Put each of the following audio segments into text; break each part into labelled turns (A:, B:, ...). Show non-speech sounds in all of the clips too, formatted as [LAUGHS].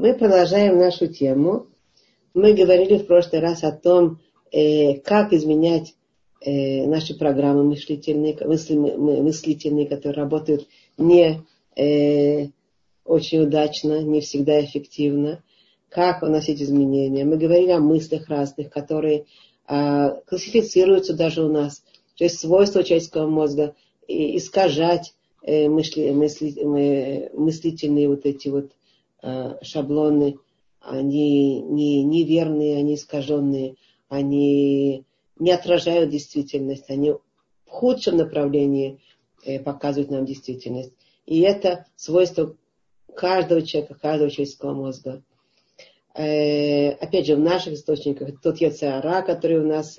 A: Мы продолжаем нашу тему. Мы говорили в прошлый раз о том, э, как изменять э, наши программы мыслительные, мысли, мыслительные, которые работают не э, очень удачно, не всегда эффективно. Как вносить изменения. Мы говорили о мыслях разных, которые э, классифицируются даже у нас. То есть свойства человеческого мозга искажать э, мысли, мысли, мыслительные вот эти вот э, шаблоны, они не, неверные, они искаженные, они не отражают действительность, они в худшем направлении э, показывают нам действительность. И это свойство каждого человека, каждого человеческого мозга. Опять же, в наших источниках тот яцеара, который у нас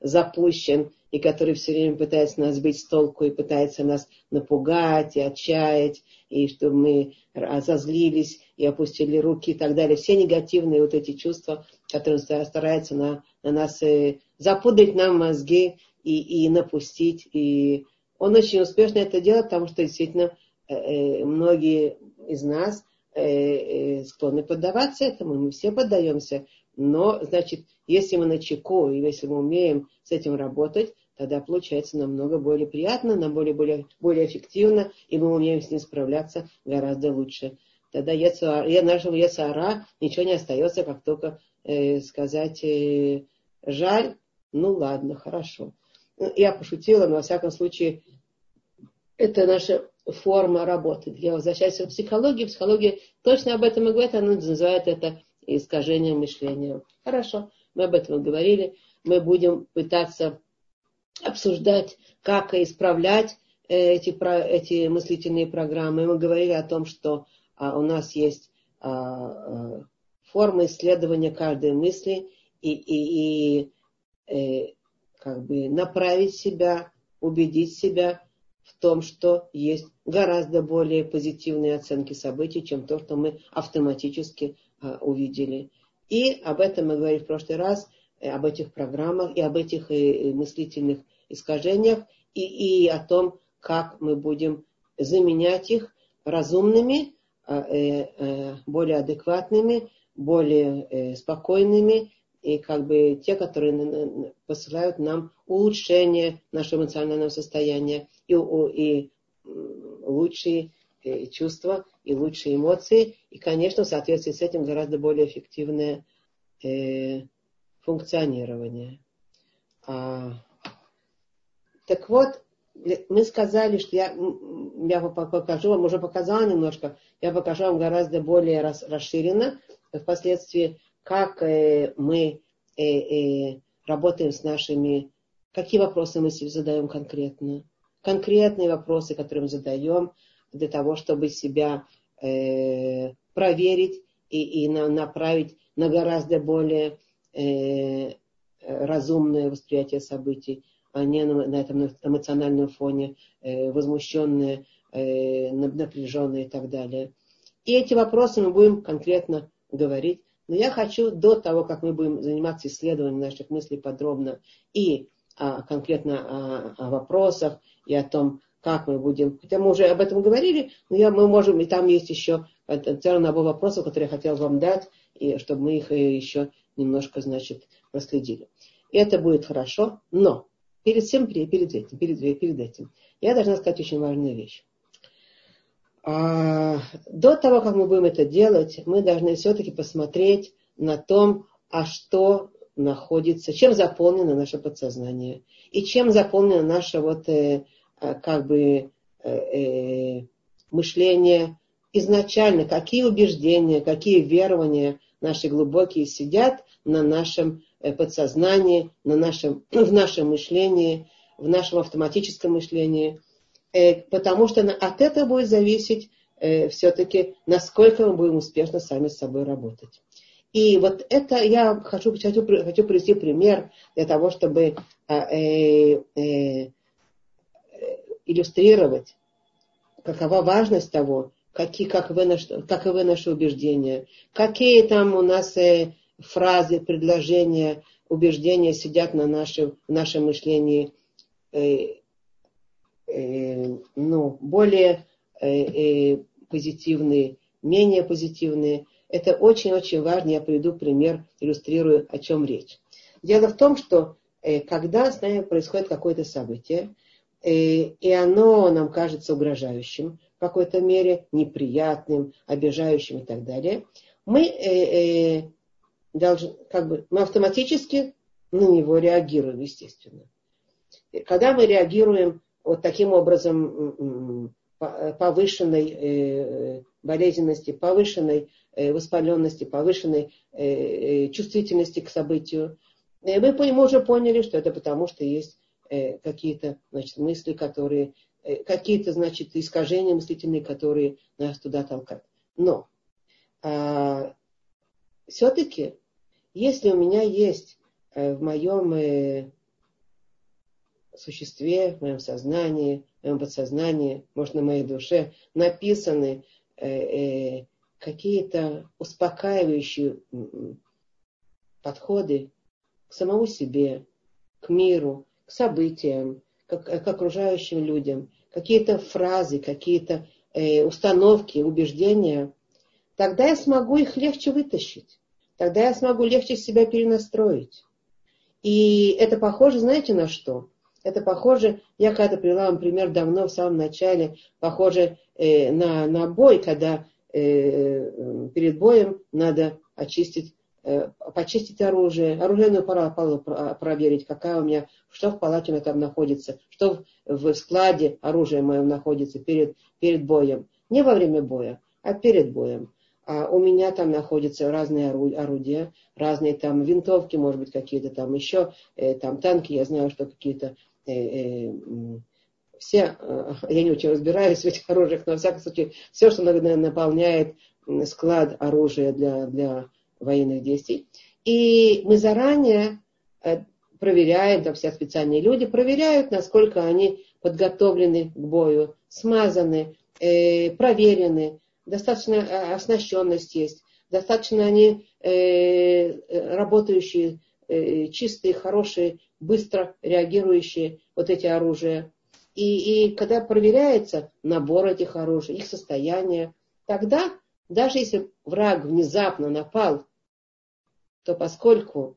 A: запущен, и который все время пытается нас сбить с толку и пытается нас напугать и отчаять, и чтобы мы разозлились и опустили руки и так далее. Все негативные вот эти чувства, которые стараются на, на нас э, запудрить нам мозги и, и напустить. И он очень успешно это делает, потому что действительно э, э, многие из нас склонны поддаваться этому, мы все поддаемся, но, значит, если мы на чеку, и если мы умеем с этим работать, тогда получается намного более приятно, нам более, более, более эффективно, и мы умеем с ним справляться гораздо лучше. Тогда я, я нашего Ясара ничего не остается, как только э, сказать э, жаль, ну ладно, хорошо. Я пошутила, но во всяком случае, это наша форма работы. Я возвращаюсь в психологию. Психология точно об этом и говорит, она называет это искажение мышления. Хорошо, мы об этом говорили. Мы будем пытаться обсуждать, как исправлять э, эти, эти мыслительные программы. Мы говорили о том, что а, у нас есть а, а, форма исследования каждой мысли и, и, и э, как бы направить себя, убедить себя в том, что есть гораздо более позитивные оценки событий, чем то, что мы автоматически а, увидели. И об этом мы говорили в прошлый раз, э, об этих программах и об этих э, мыслительных искажениях, и, и о том, как мы будем заменять их разумными, а, э, более адекватными, более спокойными, и как бы те, которые посылают нам улучшение нашего эмоционального состояния и, и лучшие чувства и лучшие эмоции. И, конечно, в соответствии с этим гораздо более эффективное э, функционирование. А, так вот, мы сказали, что я, я покажу вам, уже показала немножко, я покажу вам гораздо более рас, расширенно впоследствии, как э, мы э, э, работаем с нашими, какие вопросы мы себе задаем конкретно. Конкретные вопросы, которые мы задаем, для того, чтобы себя э, проверить и, и на, направить на гораздо более э, разумное восприятие событий, а не на, на этом эмоциональном фоне, э, возмущенные, э, напряженные и так далее. И эти вопросы мы будем конкретно говорить. Но я хочу до того, как мы будем заниматься исследованием наших мыслей подробно и а, конкретно о, о вопросах и о том, как мы будем, хотя мы уже об этом говорили, но я, мы можем, и там есть еще целый набор вопросов, которые я хотел вам дать, и чтобы мы их еще немножко, значит, проследили. Это будет хорошо, но перед всем, перед этим, перед, перед этим, я должна сказать очень важную вещь. А, до того, как мы будем это делать, мы должны все-таки посмотреть на том, а что находится, чем заполнено наше подсознание, и чем заполнено наше вот э, Э, как бы э, э, мышление изначально, какие убеждения, какие верования наши глубокие сидят на нашем подсознании, на нашем, [CLEARS THROAT] в нашем мышлении, в нашем автоматическом мышлении, потому что от этого будет зависеть все-таки, насколько мы будем успешно сами с собой работать. И вот это я хочу, хочу, хочу привести пример для того, чтобы э, э, иллюстрировать, какова важность того, какие, каковы, наши, каковы наши убеждения, какие там у нас э, фразы, предложения, убеждения сидят на нашем, в нашем мышлении э, э, ну, более э, э, позитивные, менее позитивные. Это очень-очень важно. Я приведу пример, иллюстрирую, о чем речь. Дело в том, что э, когда с нами происходит какое-то событие, и оно нам кажется угрожающим, в какой-то мере неприятным, обижающим и так далее, мы, э, э, должны, как бы, мы автоматически на него реагируем, естественно. Когда мы реагируем вот таким образом повышенной э, болезненности, повышенной э, воспаленности, повышенной э, чувствительности к событию, мы уже поняли, что это потому, что есть какие-то значит, мысли, которые, какие-то значит, искажения мыслительные, которые нас туда толкают. Но а, все-таки, если у меня есть в моем существе, в моем сознании, в моем подсознании, может, на моей душе написаны э, э, какие-то успокаивающие подходы к самому себе, к миру, к событиям, к, к окружающим людям, какие-то фразы, какие-то э, установки, убеждения, тогда я смогу их легче вытащить. Тогда я смогу легче себя перенастроить. И это похоже, знаете, на что? Это похоже, я когда-то привела вам пример давно, в самом начале, похоже э, на, на бой, когда э, перед боем надо очистить, э, почистить оружие, оружейную палату проверить, какая у меня, что в палате у меня там находится, что в, складе оружия моем находится перед, перед боем. Не во время боя, а перед боем. А у меня там находятся разные орудия, разные там винтовки, может быть, какие-то там еще, э, там танки, я знаю, что какие-то Э, э, все, э, [LAUGHS] я не очень разбираюсь в этих оружиях, но, во всяком случае, все, что наполняет склад оружия для, для военных действий. И мы заранее проверяем, там все специальные люди проверяют, насколько они подготовлены к бою, смазаны, э, проверены, достаточно оснащенность есть, достаточно они э, работающие, э, чистые, хорошие быстро реагирующие вот эти оружия. И, и когда проверяется набор этих оружий, их состояние, тогда, даже если враг внезапно напал, то поскольку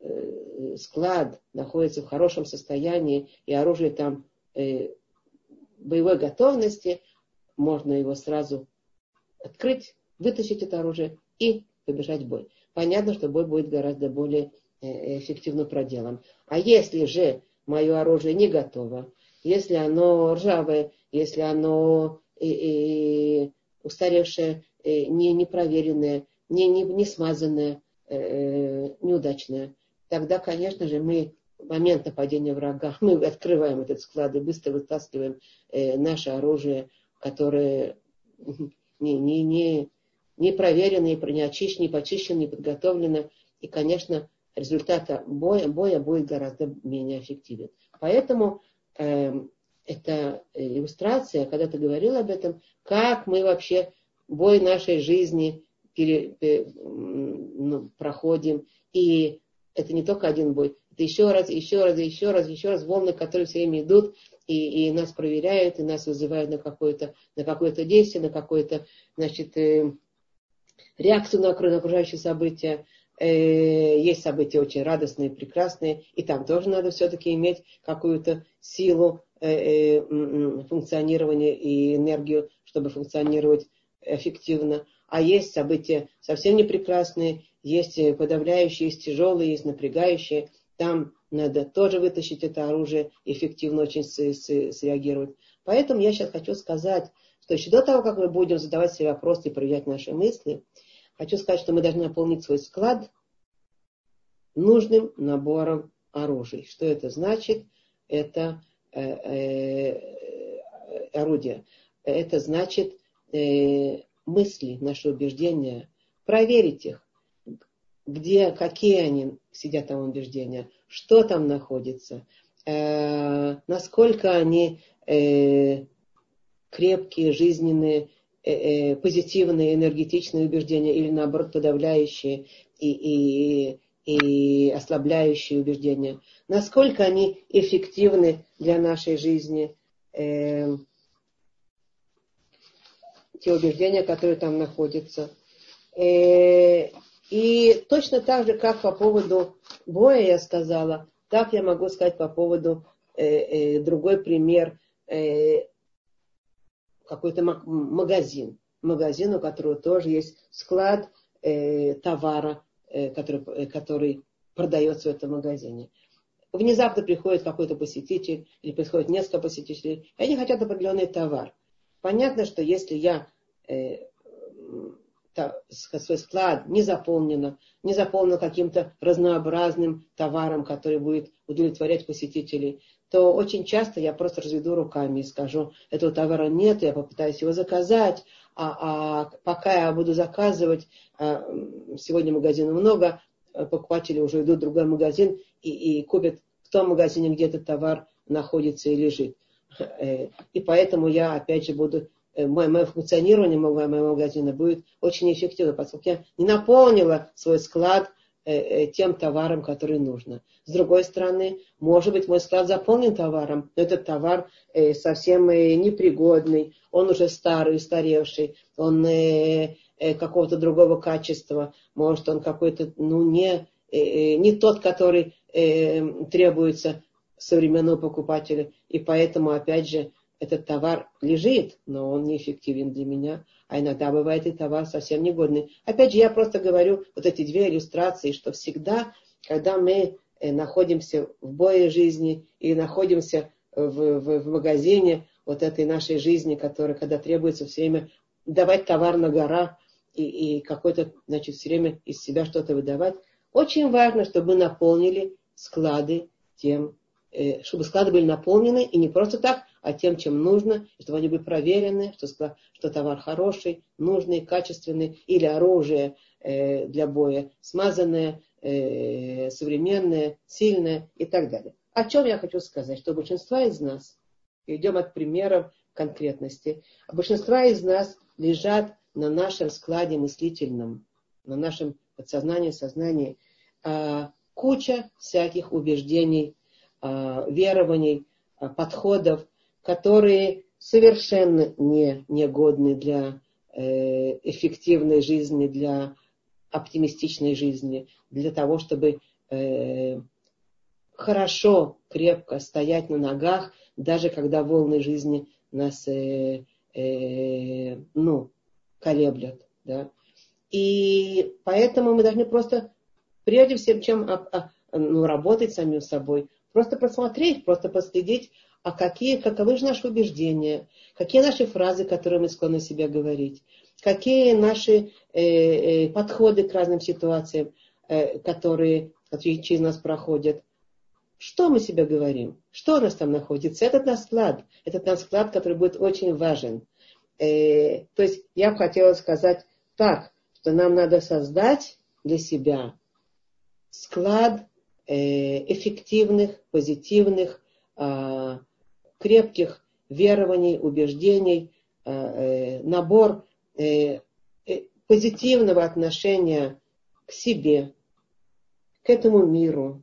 A: э, склад находится в хорошем состоянии и оружие там э, боевой готовности, можно его сразу открыть, вытащить это оружие и побежать в бой. Понятно, что бой будет гораздо более Э, эффективно проделан. А если же мое оружие не готово, если оно ржавое, если оно и, и устаревшее, не, не проверенное, не, не, не смазанное, э, неудачное, тогда, конечно же, мы в момент нападения врага, [LAUGHS] мы открываем этот склад и быстро вытаскиваем э, наше оружие, которое [LAUGHS] не, не, не, не проверено, не очищено, не почищено, не подготовлено. И, конечно, результата боя, боя будет гораздо менее эффективен. Поэтому э, эта иллюстрация, когда ты говорил об этом, как мы вообще бой нашей жизни пере, пере, ну, проходим. И это не только один бой, это еще раз, еще раз, еще раз, еще раз волны, которые все время идут, и, и нас проверяют, и нас вызывают на какое-то, на какое-то действие, на какое-то, значит, э, реакцию на окружающие события. Э, есть события очень радостные, прекрасные, и там тоже надо все-таки иметь какую-то силу э, э, функционирования и энергию, чтобы функционировать эффективно. А есть события совсем не прекрасные, есть подавляющие, есть тяжелые, есть напрягающие. Там надо тоже вытащить это оружие, эффективно очень среагировать. Поэтому я сейчас хочу сказать, что еще до того, как мы будем задавать себе вопросы и проверять наши мысли, Хочу сказать, что мы должны наполнить свой склад нужным набором оружия. Что это значит? Это э, э, орудие. Это значит э, мысли, наши убеждения. Проверить их. Где, какие они сидят там убеждения, что там находится, э, насколько они э, крепкие, жизненные, Э, э, позитивные, энергетичные убеждения или наоборот подавляющие и, и, и ослабляющие убеждения. Насколько они эффективны для нашей жизни. Э, те убеждения, которые там находятся. Э, и точно так же, как по поводу боя я сказала, так я могу сказать по поводу э, э, другой пример, какой-то магазин. Магазин, у которого тоже есть склад товара, который, который продается в этом магазине. Внезапно приходит какой-то посетитель, или приходит несколько посетителей, и они хотят определенный товар. Понятно, что если я э, свой склад не заполнено, не заполнено каким-то разнообразным товаром, который будет удовлетворять посетителей, то очень часто я просто разведу руками и скажу, этого товара нет, я попытаюсь его заказать, а, а пока я буду заказывать, а, сегодня магазинов много, покупатели уже идут в другой магазин и, и купят в том магазине, где этот товар находится и лежит. Э, и поэтому я, опять же, буду Э, мое, мое функционирование моего, моего магазина будет очень эффективно, поскольку я не наполнила свой склад э, тем товаром, который нужно. С другой стороны, может быть, мой склад заполнен товаром, но этот товар совсем непригодный, он уже старый, устаревший, он какого-то другого качества, может, он какой-то, ну, не, не тот, который требуется современному покупателю. И поэтому, опять же, этот товар лежит, но он неэффективен для меня. А иногда бывает и товар совсем негодный. Опять же, я просто говорю вот эти две иллюстрации, что всегда, когда мы э, находимся в бое жизни и находимся в, в, в магазине вот этой нашей жизни, которая, когда требуется все время давать товар на гора и, и какой-то, значит, все время из себя что-то выдавать, очень важно, чтобы мы наполнили склады тем, чтобы склады были наполнены, и не просто так, а тем, чем нужно, чтобы они были проверены, что, что товар хороший, нужный, качественный, или оружие э, для боя смазанное, э, современное, сильное и так далее. О чем я хочу сказать? Что большинство из нас, идем от примеров конкретности, а большинство из нас лежат на нашем складе мыслительном, на нашем подсознании, сознании, э, куча всяких убеждений, э, верований, э, подходов, которые совершенно не негодны для э, эффективной жизни, для оптимистичной жизни, для того, чтобы э, хорошо, крепко стоять на ногах, даже когда волны жизни нас э, э, ну, колеблят. Да? И поэтому мы должны просто, прежде всего, чем а, а, ну, работать самим собой, просто посмотреть, просто последить, а какие, каковы же наши убеждения, какие наши фразы, которые мы склонны себе говорить, какие наши э, э, подходы к разным ситуациям, э, которые, которые через нас проходят. Что мы себе говорим? Что у нас там находится? Этот наш склад. Этот наш склад, который будет очень важен. Э, то есть я бы хотела сказать так, что нам надо создать для себя склад эффективных, позитивных, а, крепких верований, убеждений, э, э, набор э, позитивного отношения к себе, к этому миру,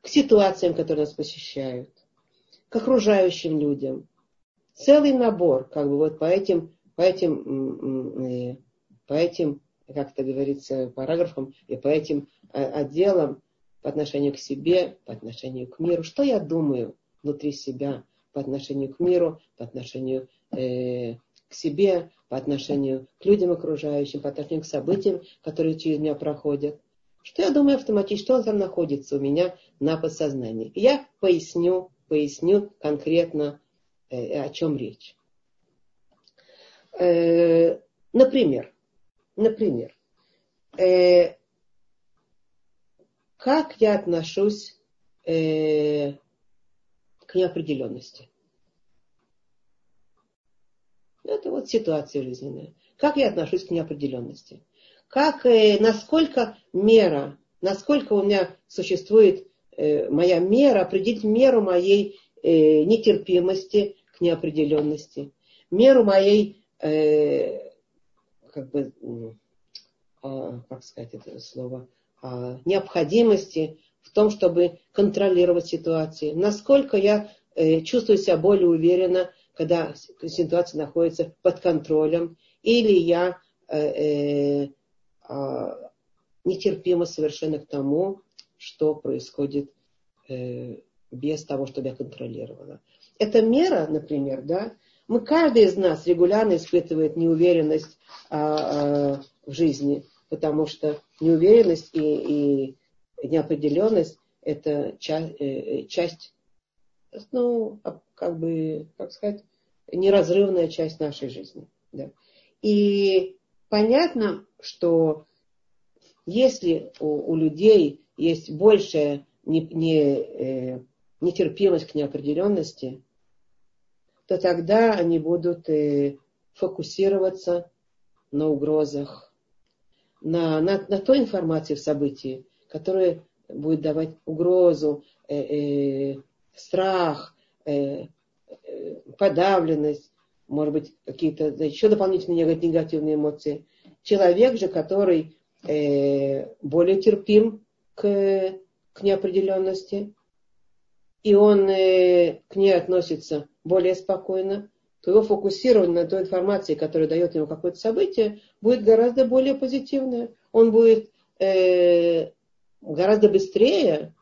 A: к ситуациям, которые нас посещают, к окружающим людям. Целый набор, как бы вот по этим, по этим, по этим, как это говорится, параграфам и по этим отделам по отношению к себе, по отношению к миру. Что я думаю внутри себя, по отношению к миру, по отношению э, к себе, по отношению к людям окружающим, по отношению к событиям, которые через меня проходят. Что я думаю автоматически, что там находится у меня на подсознании. Я поясню, поясню конкретно, э, о чем речь. Э, например, например, э, как я отношусь э, к неопределенности. Это вот ситуация жизненная. Как я отношусь к неопределенности? Как, э, насколько мера, насколько у меня существует э, моя мера, определить меру моей э, нетерпимости к неопределенности, меру моей, э, как бы, э, как сказать это слово, необходимости в том, чтобы контролировать ситуации. Насколько я э, чувствую себя более уверенно, когда ситуация находится под контролем, или я э, э, а, нетерпима совершенно к тому, что происходит без того, чтобы я контролировала. Эта мера, например, да, мы, каждый из нас регулярно испытывает неуверенность а, а, в жизни, потому что неуверенность и, и неопределенность это часть, э, часть, ну, как бы, как сказать, неразрывная часть нашей жизни. Да. И понятно, что если у, у людей есть большая не, не, э, нетерпимость к неопределенности, то тогда они будут э, фокусироваться на угрозах, на, на, на той информации в событии, которая будет давать угрозу, э, э, страх, э, э, подавленность, может быть, какие-то еще дополнительные негативные эмоции. Человек же, который э, более терпим к, к неопределенности, и он э, к ней относится более спокойно, то его фокусирование на той информации, которая дает ему какое-то событие, будет гораздо более позитивное. Он будет э, гораздо быстрее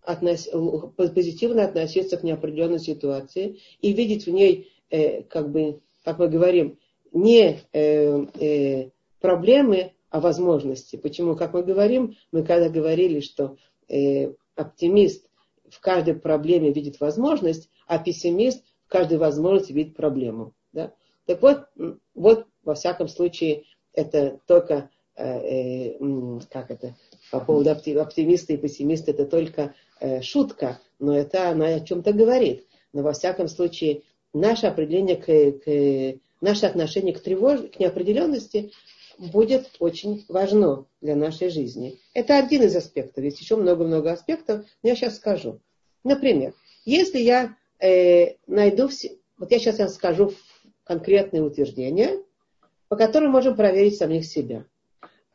A: относ, позитивно относиться к неопределенной ситуации и видеть в ней, э, как бы, как мы говорим, не э, э, проблемы, а возможности. Почему? Как мы говорим, мы когда говорили, что э, оптимист в каждой проблеме видит возможность, а пессимист каждой возможности видит проблему. Да? Так вот, вот, во всяком случае, это только, э, э, как это, по поводу оптимиста и пессимиста, это только э, шутка, но это она о чем-то говорит. Но во всяком случае, наше определение к, к наше отношение к тревож, к неопределенности будет очень важно для нашей жизни. Это один из аспектов. Есть еще много-много аспектов, но я сейчас скажу. Например, если я э, найду все... Вот я сейчас вам скажу конкретные утверждения, по которым можем проверить самих себя.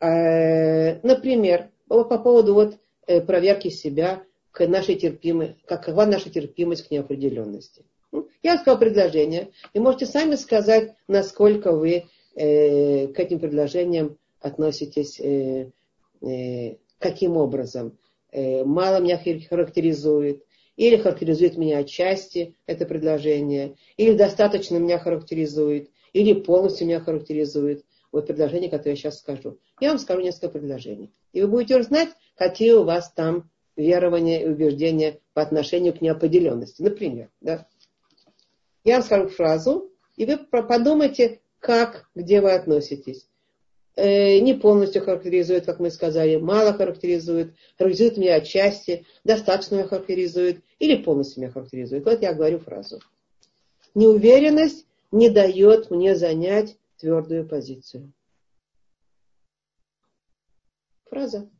A: Э, например, по поводу вот, э, проверки себя к нашей терпимой, какова наша терпимость к неопределенности. Ну, я сказал предложение, и можете сами сказать, насколько вы к этим предложениям относитесь, каким образом. Мало меня характеризует, или характеризует меня отчасти, это предложение, или достаточно меня характеризует, или полностью меня характеризует. Вот предложение, которое я сейчас скажу. Я вам скажу несколько предложений. И вы будете узнать, какие у вас там верования и убеждения по отношению к неопределенности. Например, да? я вам скажу фразу, и вы подумайте, как, где вы относитесь. Э, не полностью характеризует, как мы сказали, мало характеризует, характеризует меня отчасти, достаточно меня характеризует или полностью меня характеризует. Вот я говорю фразу. Неуверенность не дает мне занять твердую позицию. Фраза.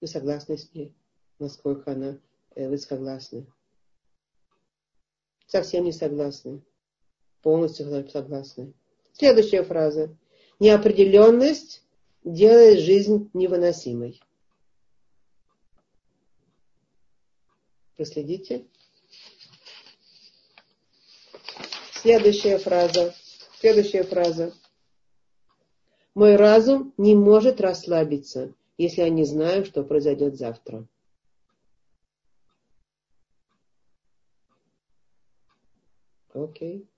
A: Вы согласны с ней? Насколько она, э, вы согласны? Совсем не согласны. Полностью согласны. Следующая фраза. Неопределенность делает жизнь невыносимой. Проследите. Следующая фраза. Следующая фраза. Мой разум не может расслабиться, если я не знаю, что произойдет завтра. Окей. Okay.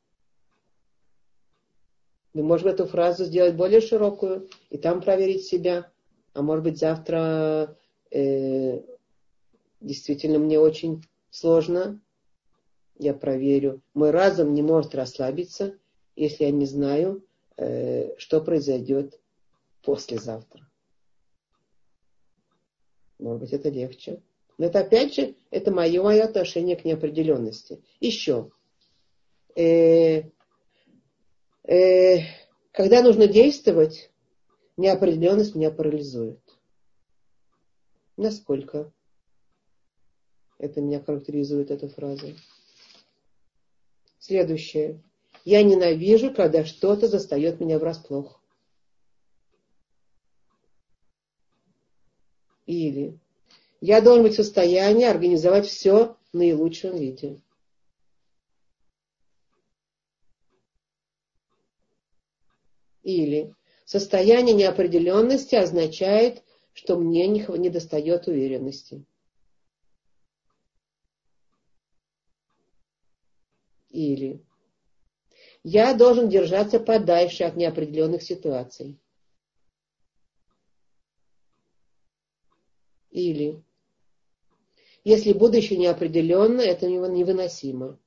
A: Мы можем эту фразу сделать более широкую и там проверить себя. А может быть завтра э, действительно мне очень сложно. Я проверю. Мой разум не может расслабиться, если я не знаю, э, что произойдет послезавтра. Может быть, это легче. Но это опять же, это мое, мое отношение к неопределенности. Еще. Э, э, когда нужно действовать, неопределенность меня парализует. Насколько это меня характеризует, эта фраза. Следующее. Я ненавижу, когда что-то застает меня врасплох. Или я должен быть в состоянии организовать все в наилучшем виде. Или Состояние неопределенности означает, что мне не, достает уверенности. Или я должен держаться подальше от неопределенных ситуаций. Или если будущее неопределенно, это невыносимо.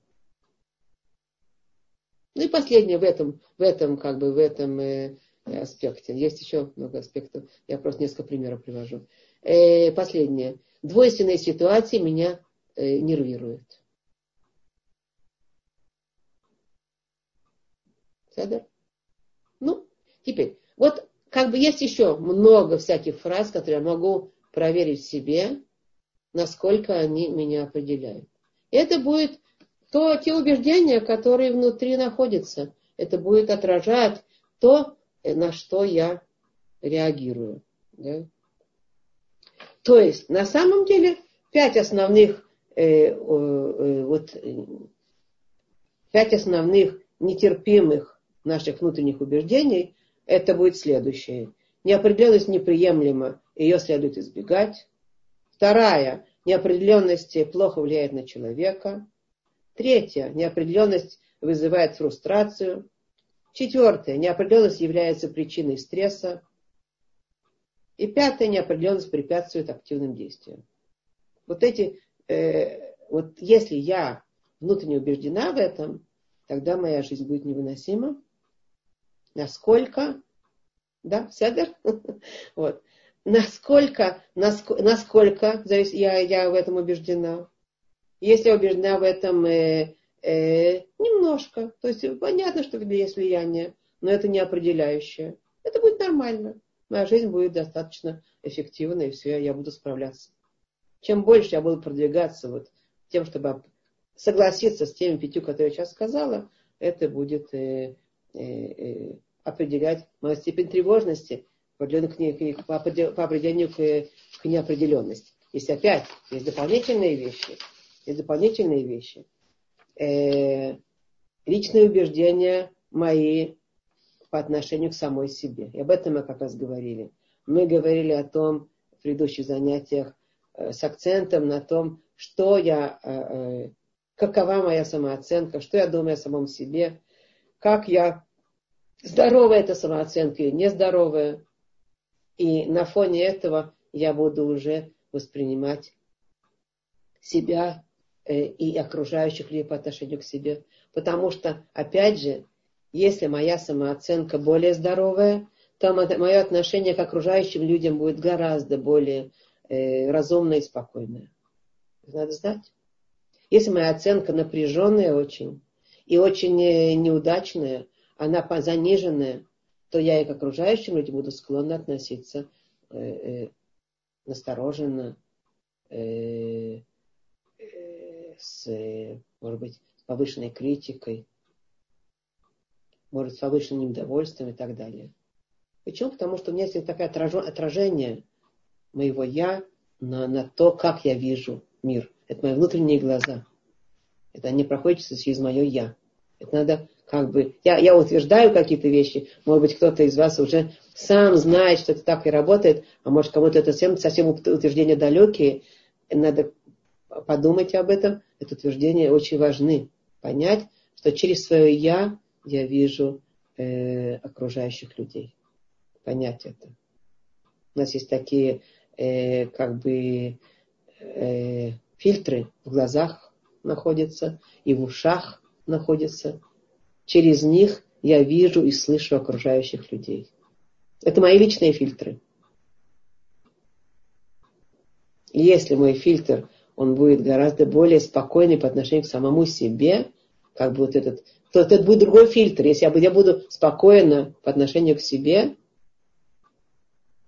A: Ну и последнее в этом, в этом, как бы, в этом э, аспекте. Есть еще много аспектов. Я просто несколько примеров привожу. Э, последнее. Двойственные ситуации меня э, нервируют. Седер? Ну, теперь, вот как бы есть еще много всяких фраз, которые я могу проверить в себе, насколько они меня определяют. Это будет то, те убеждения, которые внутри находятся. Это будет отражать то, на что я реагирую. Да? То есть, на самом деле, пять основных, э, э, вот, пять основных нетерпимых наших внутренних убеждений, это будет следующее. Неопределенность неприемлема, ее следует избегать. Вторая, неопределенность плохо влияет на человека. Третья, неопределенность вызывает фрустрацию. Четвертое, неопределенность является причиной стресса. И пятое, неопределенность препятствует активным действиям. Вот эти, э, вот если я внутренне убеждена в этом, тогда моя жизнь будет невыносима. Насколько? Да, Седер? [LAUGHS] вот насколько, насколько, насколько я, я в этом убеждена. Если я убеждена в этом э, э, немножко, то есть понятно, что есть влияние, но это не определяющее. Это будет нормально. Моя жизнь будет достаточно эффективна, и все, я буду справляться. Чем больше я буду продвигаться вот тем, чтобы согласиться с теми пятью, которые я сейчас сказала, это будет э, э, э, определять мою степень тревожности по определению к, к, неопределенности. Есть опять, есть дополнительные вещи. Есть дополнительные вещи. Э, личные убеждения мои по отношению к самой себе. И об этом мы как раз говорили. Мы говорили о том в предыдущих занятиях э, с акцентом на том, что я, э, какова моя самооценка, что я думаю о самом себе, как я здоровая эта самооценка или нездоровая, и на фоне этого я буду уже воспринимать себя и окружающих людей по отношению к себе. Потому что, опять же, если моя самооценка более здоровая, то мое отношение к окружающим людям будет гораздо более э, разумное и спокойное. Надо знать. Если моя оценка напряженная очень и очень э, неудачная, она заниженная, то я и к окружающим людям буду склонна относиться э, э, настороженно, э, э, с, может быть, повышенной критикой, может, с повышенным недовольством и так далее. Почему? Потому что у меня есть такое отражение моего «я» на, на то, как я вижу мир. Это мои внутренние глаза. Это они проходят через мое «я». Это надо как бы, я, я утверждаю какие-то вещи, может быть, кто-то из вас уже сам знает, что это так и работает, а может, кому-то это совсем, совсем утверждения далекие, надо подумать об этом, это утверждения очень важны, понять, что через свое «я» я вижу э, окружающих людей, понять это. У нас есть такие, э, как бы, э, фильтры в глазах находятся и в ушах находятся, через них я вижу и слышу окружающих людей. Это мои личные фильтры. Если мой фильтр, он будет гораздо более спокойный по отношению к самому себе, как бы вот этот, то это будет другой фильтр. Если я, я буду спокойно по отношению к себе,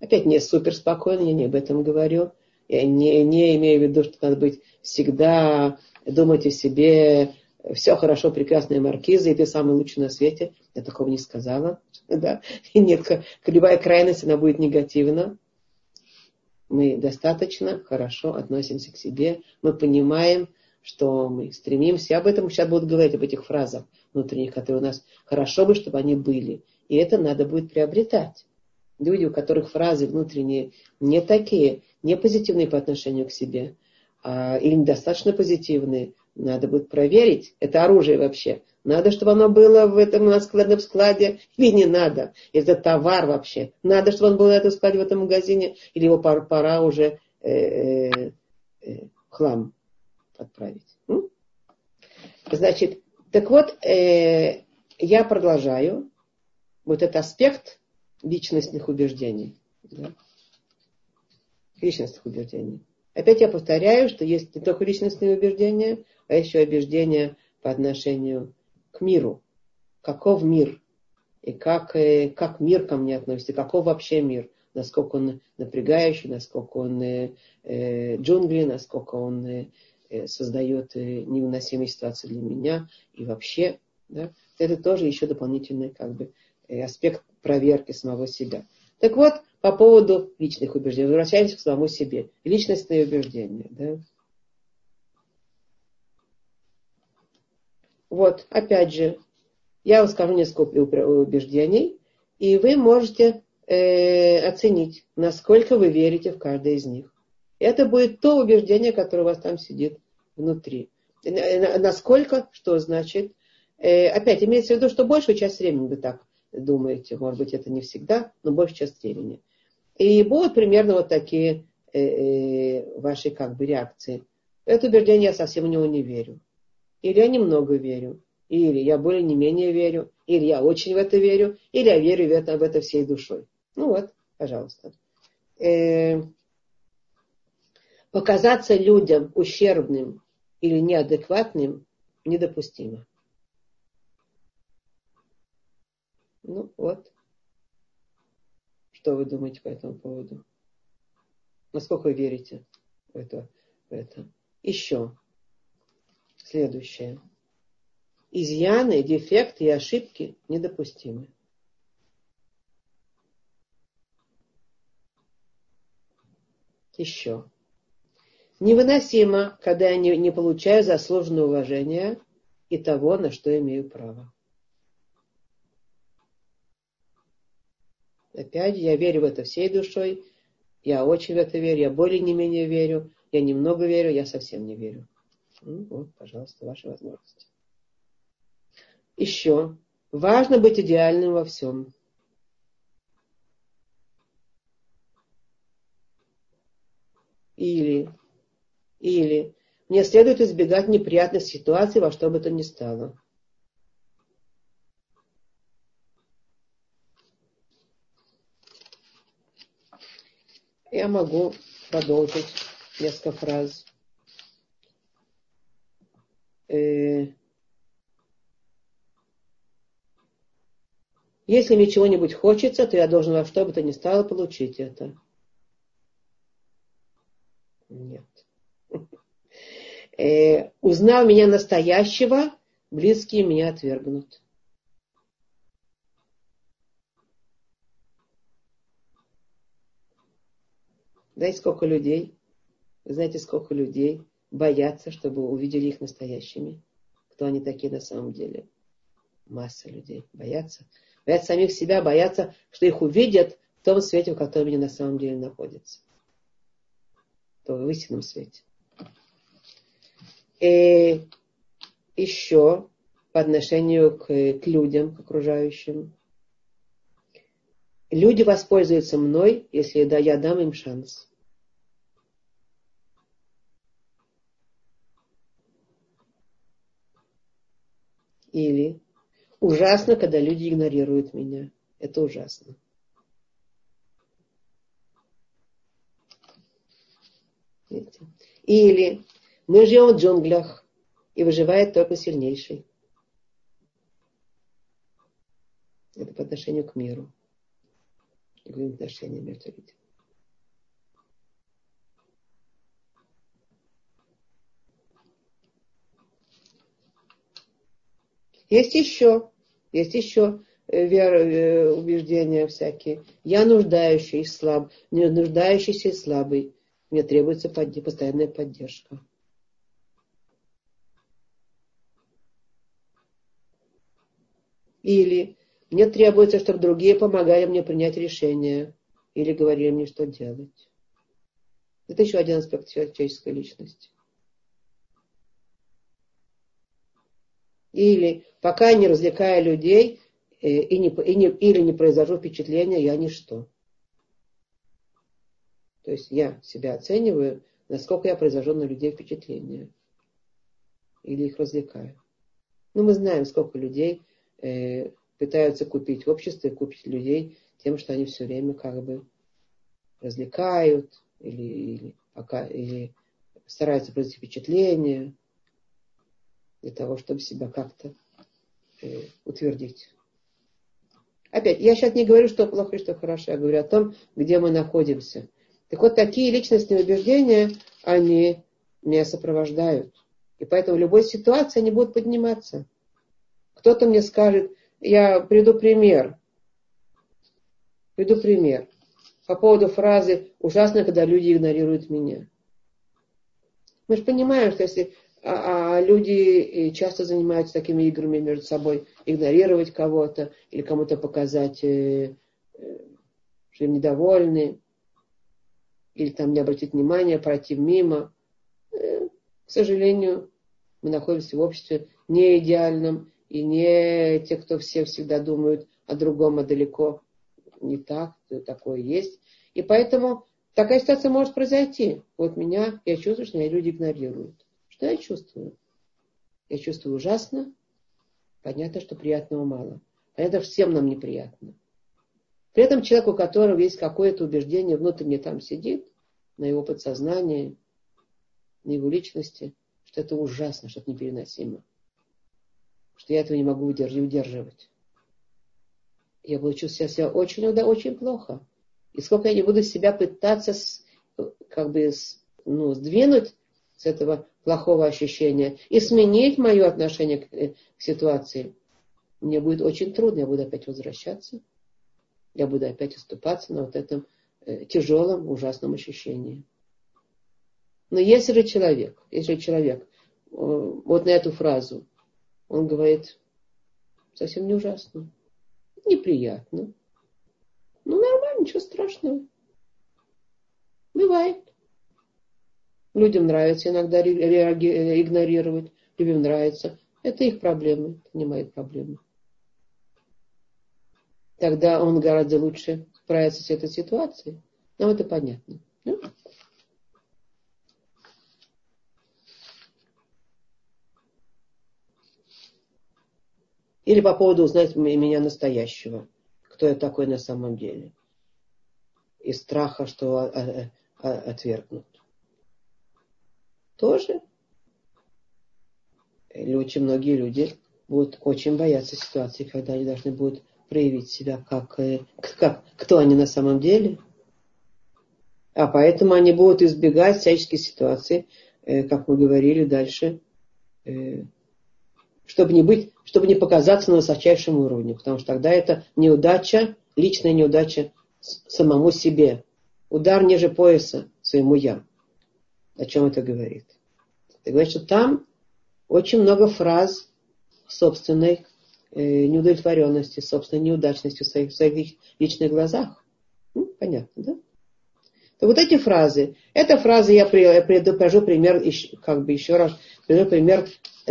A: опять не супер спокойно, я не об этом говорю, я не, не имею в виду, что надо быть всегда думать о себе все хорошо, прекрасная маркиза, и ты самый лучший на свете. Я такого не сказала. [LAUGHS] Да? И нет, любая крайность, она будет негативна. Мы достаточно хорошо относимся к себе. Мы понимаем, что мы стремимся. Об этом сейчас будут говорить, об этих фразах внутренних, которые у нас хорошо бы, чтобы они были. И это надо будет приобретать. Люди, у которых фразы внутренние не такие, не позитивные по отношению к себе, а, или недостаточно позитивные, надо будет проверить. Это оружие вообще. Надо, чтобы оно было в этом складном складе, или не надо. Это товар вообще. Надо, чтобы он был на этом складе в этом магазине, или его пора, пора уже э, э, э, хлам отправить. М? Значит, так вот, э, я продолжаю вот этот аспект личностных убеждений. Да? Личностных убеждений. Опять я повторяю, что есть не только личностные убеждения, а еще убеждения по отношению к миру. Каков мир? И как, э, как мир ко мне относится? Каков вообще мир? Насколько он напрягающий, насколько он э, э джунгли, насколько он э, э, создает невыносимые ситуации для меня и вообще. Да? Это тоже еще дополнительный как бы, аспект проверки самого себя. Так вот, по поводу личных убеждений. Возвращаемся к самому себе. Личностные убеждения. Да? Вот, опять же, я вам скажу несколько убеждений, и вы можете э, оценить, насколько вы верите в каждое из них. Это будет то убеждение, которое у вас там сидит внутри. Насколько, что значит? Э, опять, имеется в виду, что большую часть времени вы так думаете. Может быть, это не всегда, но большую часть времени. И будут примерно вот такие э, э, ваши как бы реакции. Это убеждение я совсем в него не верю. Или я немного верю. Или я более не менее верю. Или я очень в это верю. Или я верю в это, в это всей душой. Ну вот, пожалуйста. Э, показаться людям ущербным или неадекватным недопустимо. Ну вот. Что вы думаете по этому поводу? Насколько вы верите в это? В это? Еще. Следующее. Изъяны, дефекты и ошибки недопустимы. Еще. Невыносимо, когда я не, не получаю заслуженное уважение и того, на что имею право. Опять я верю в это всей душой. Я очень в это верю. Я более не менее верю. Я немного верю, я совсем не верю. Ну, вот, пожалуйста, ваши возможности. Еще. Важно быть идеальным во всем. Или, или мне следует избегать неприятных ситуаций во что бы то ни стало. Я могу продолжить несколько фраз. Э, если мне чего-нибудь хочется, то я должен во что бы то ни стало получить это. Нет. [LAUGHS] Э, узнав меня настоящего, близкие меня отвергнут. Знаете, сколько людей? Знаете, сколько людей боятся, чтобы увидели их настоящими? Кто они такие на самом деле? Масса людей боятся. Боятся самих себя, боятся, что их увидят в том свете, в котором они на самом деле находятся. То в истинном свете. И еще по отношению к, к людям, к окружающим. Люди воспользуются мной, если я дам им шанс. Или ужасно, когда люди игнорируют меня. Это ужасно. Или мы живем в джунглях, и выживает только сильнейший. Это по отношению к миру. И отношения между людьми. Есть еще, есть еще э, вера, э, убеждения всякие. Я нуждающийся, слаб, нуждающийся и слабый. Мне требуется постоянная поддержка. Или Мне требуется, чтобы другие помогали мне принять решение или говорили мне, что делать. Это еще один аспект человеческой личности. Или пока не развлекаю людей э, и не, и не, или не произвожу впечатления, я ничто. То есть я себя оцениваю, насколько я произвожу на людей впечатления. Или их развлекаю. Ну, мы знаем, сколько людей э, пытаются купить в обществе, купить людей тем, что они все время как бы развлекают или, или, пока, или стараются произвести впечатление для того, чтобы себя как-то э, утвердить. Опять, я сейчас не говорю, что плохо и что хорошо, я говорю о том, где мы находимся. Так вот, такие личностные убеждения, они меня сопровождают. И поэтому в любой ситуации они будут подниматься. Кто-то мне скажет, я приду пример. Приду пример. По поводу фразы «ужасно, когда люди игнорируют меня». Мы же понимаем, что если а, а люди часто занимаются такими играми между собой, игнорировать кого-то или кому-то показать, э, э, что им недовольны, или там не обратить внимания, пройти мимо. Э, к сожалению, мы находимся в обществе не идеальном, и не те, кто все всегда думают о другом, а далеко не так, такое есть. И поэтому такая ситуация может произойти. Вот меня, я чувствую, что меня люди игнорируют. Что я чувствую? Я чувствую ужасно. Понятно, что приятного мало. Понятно, всем нам неприятно. При этом человек, у которого есть какое-то убеждение внутренне там сидит, на его подсознании, на его личности, что это ужасно, что это непереносимо. Что я этого не могу удерживать. Я буду чувствовать себя очень, да, очень плохо. И сколько я не буду себя пытаться как бы ну, сдвинуть с этого плохого ощущения. И сменить мое отношение к, э, к ситуации, мне будет очень трудно, я буду опять возвращаться, я буду опять оступаться на вот этом э, тяжелом, ужасном ощущении. Но если же человек, если человек. Э, вот на эту фразу, он говорит, совсем не ужасно, неприятно, ну нормально, ничего страшного, бывает. Людям нравится иногда игнорировать, людям нравится. Это их проблемы, это не мои проблемы. Тогда он гораздо лучше справится с этой ситуацией. Нам это понятно. Да? Или по поводу узнать меня настоящего. Кто я такой на самом деле. Из страха, что отвергнут тоже очень многие люди будут очень бояться ситуации, когда они должны будут проявить себя как, э, как кто они на самом деле. А поэтому они будут избегать всяческих ситуаций, э, как мы говорили дальше, э, чтобы не быть, чтобы не показаться на высочайшем уровне, потому что тогда это неудача, личная неудача самому себе. Удар ниже пояса своему я. О чем это говорит? Это говорит, что там очень много фраз собственной э, неудовлетворенности, собственной неудачности в своих, в своих личных глазах. Ну, понятно, да? То вот эти фразы, эта фраза я предупрежу пример, как бы еще раз, приведу пример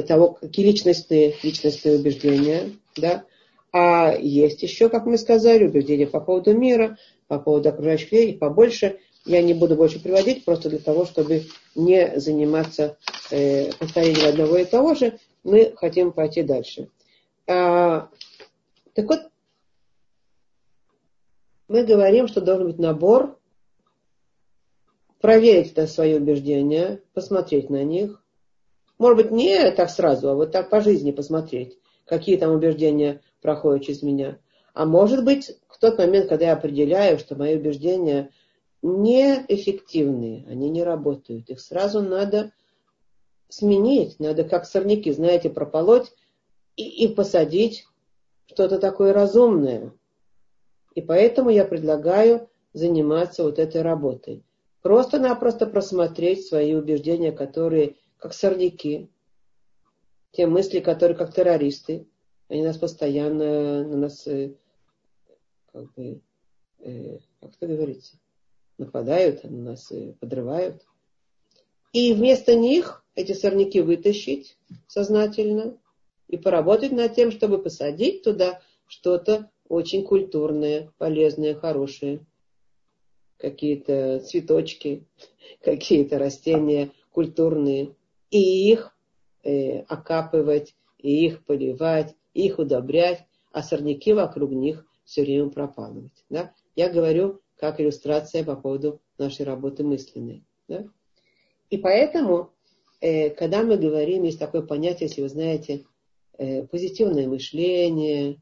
A: того, какие личностные, личностные убеждения, да, а есть еще, как мы сказали, убеждения по поводу мира, по поводу окружающих людей, и побольше я не буду больше приводить, просто для того, чтобы не заниматься э, повторением одного и того же, мы хотим пойти дальше. А, так вот, мы говорим, что должен быть набор, проверить это свои убеждения, посмотреть на них. Может быть, не так сразу, а вот так по жизни посмотреть, какие там убеждения проходят через меня. А может быть, в тот момент, когда я определяю, что мои убеждения неэффективные, они не работают. Их сразу надо сменить, надо как сорняки, знаете, прополоть и, и посадить что-то такое разумное. И поэтому я предлагаю заниматься вот этой работой. Просто-напросто просмотреть свои убеждения, которые как сорняки, те мысли, которые как террористы, они нас постоянно на нас э, как бы, э, как это говорится, нападают, на нас э, подрывают. И вместо них эти сорняки вытащить сознательно и поработать над тем, чтобы посадить туда что-то очень культурное, полезное, хорошее. Какие-то цветочки, [LAUGHS] какие-то растения культурные. И их э, окапывать, и их поливать, и их удобрять, а сорняки вокруг них все время пропалывать. Да? Я говорю как иллюстрация по поводу нашей работы мысленной. Да? И поэтому, э, когда мы говорим, есть такое понятие, если вы знаете, э, позитивное мышление,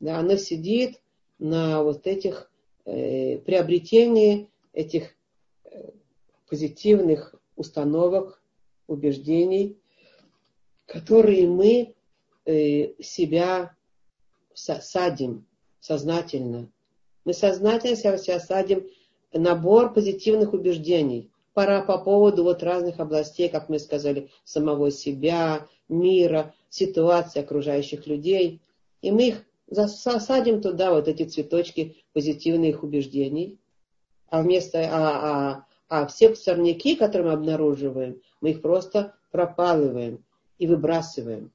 A: да, оно сидит на вот этих э, приобретении этих э, позитивных установок, убеждений, которые мы э, себя садим сознательно. Мы сознательно себя садим набор позитивных убеждений пора по поводу вот разных областей, как мы сказали, самого себя, мира, ситуации окружающих людей. И мы их засадим туда, вот эти цветочки позитивных убеждений. А вместо, а, а, а все сорняки, которые мы обнаруживаем, мы их просто пропалываем и выбрасываем.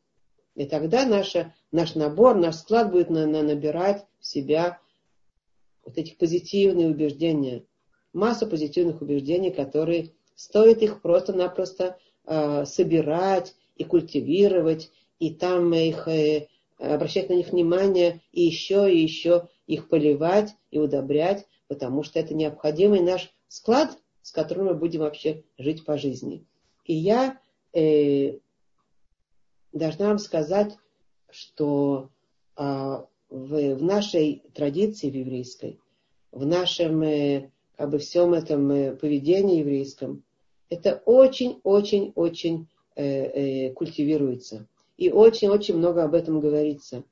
A: И тогда наша, наш набор, наш склад будет на, на, набирать в себя вот эти позитивные убеждения. Массу позитивных убеждений, которые стоит их просто-напросто э, собирать и культивировать, и там их, э, обращать на них внимание, и еще, и еще их поливать и удобрять, потому что это необходимый наш склад, с которым мы будем вообще жить по жизни. И я э, должна вам сказать, что э, в, в нашей традиции в еврейской, в нашем э, как бы всем этом э, поведении еврейском, это очень-очень-очень э, э, культивируется. И очень-очень много об этом говорится.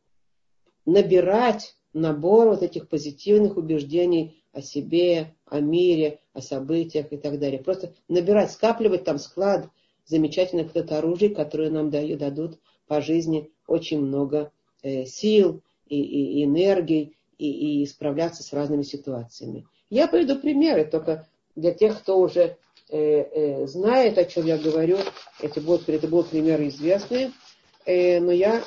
A: Набирать набор вот этих позитивных убеждений о себе, о мире, о событиях и так далее. Просто набирать, скапливать там склад замечательных вот оружий, которые нам дают, дадут по жизни очень много э, сил и, и, энергий и, и справляться с разными ситуациями. Я приведу примеры, только для тех, кто уже э, э, знает, о чем я говорю, это будут, это будут примеры известные, э, но я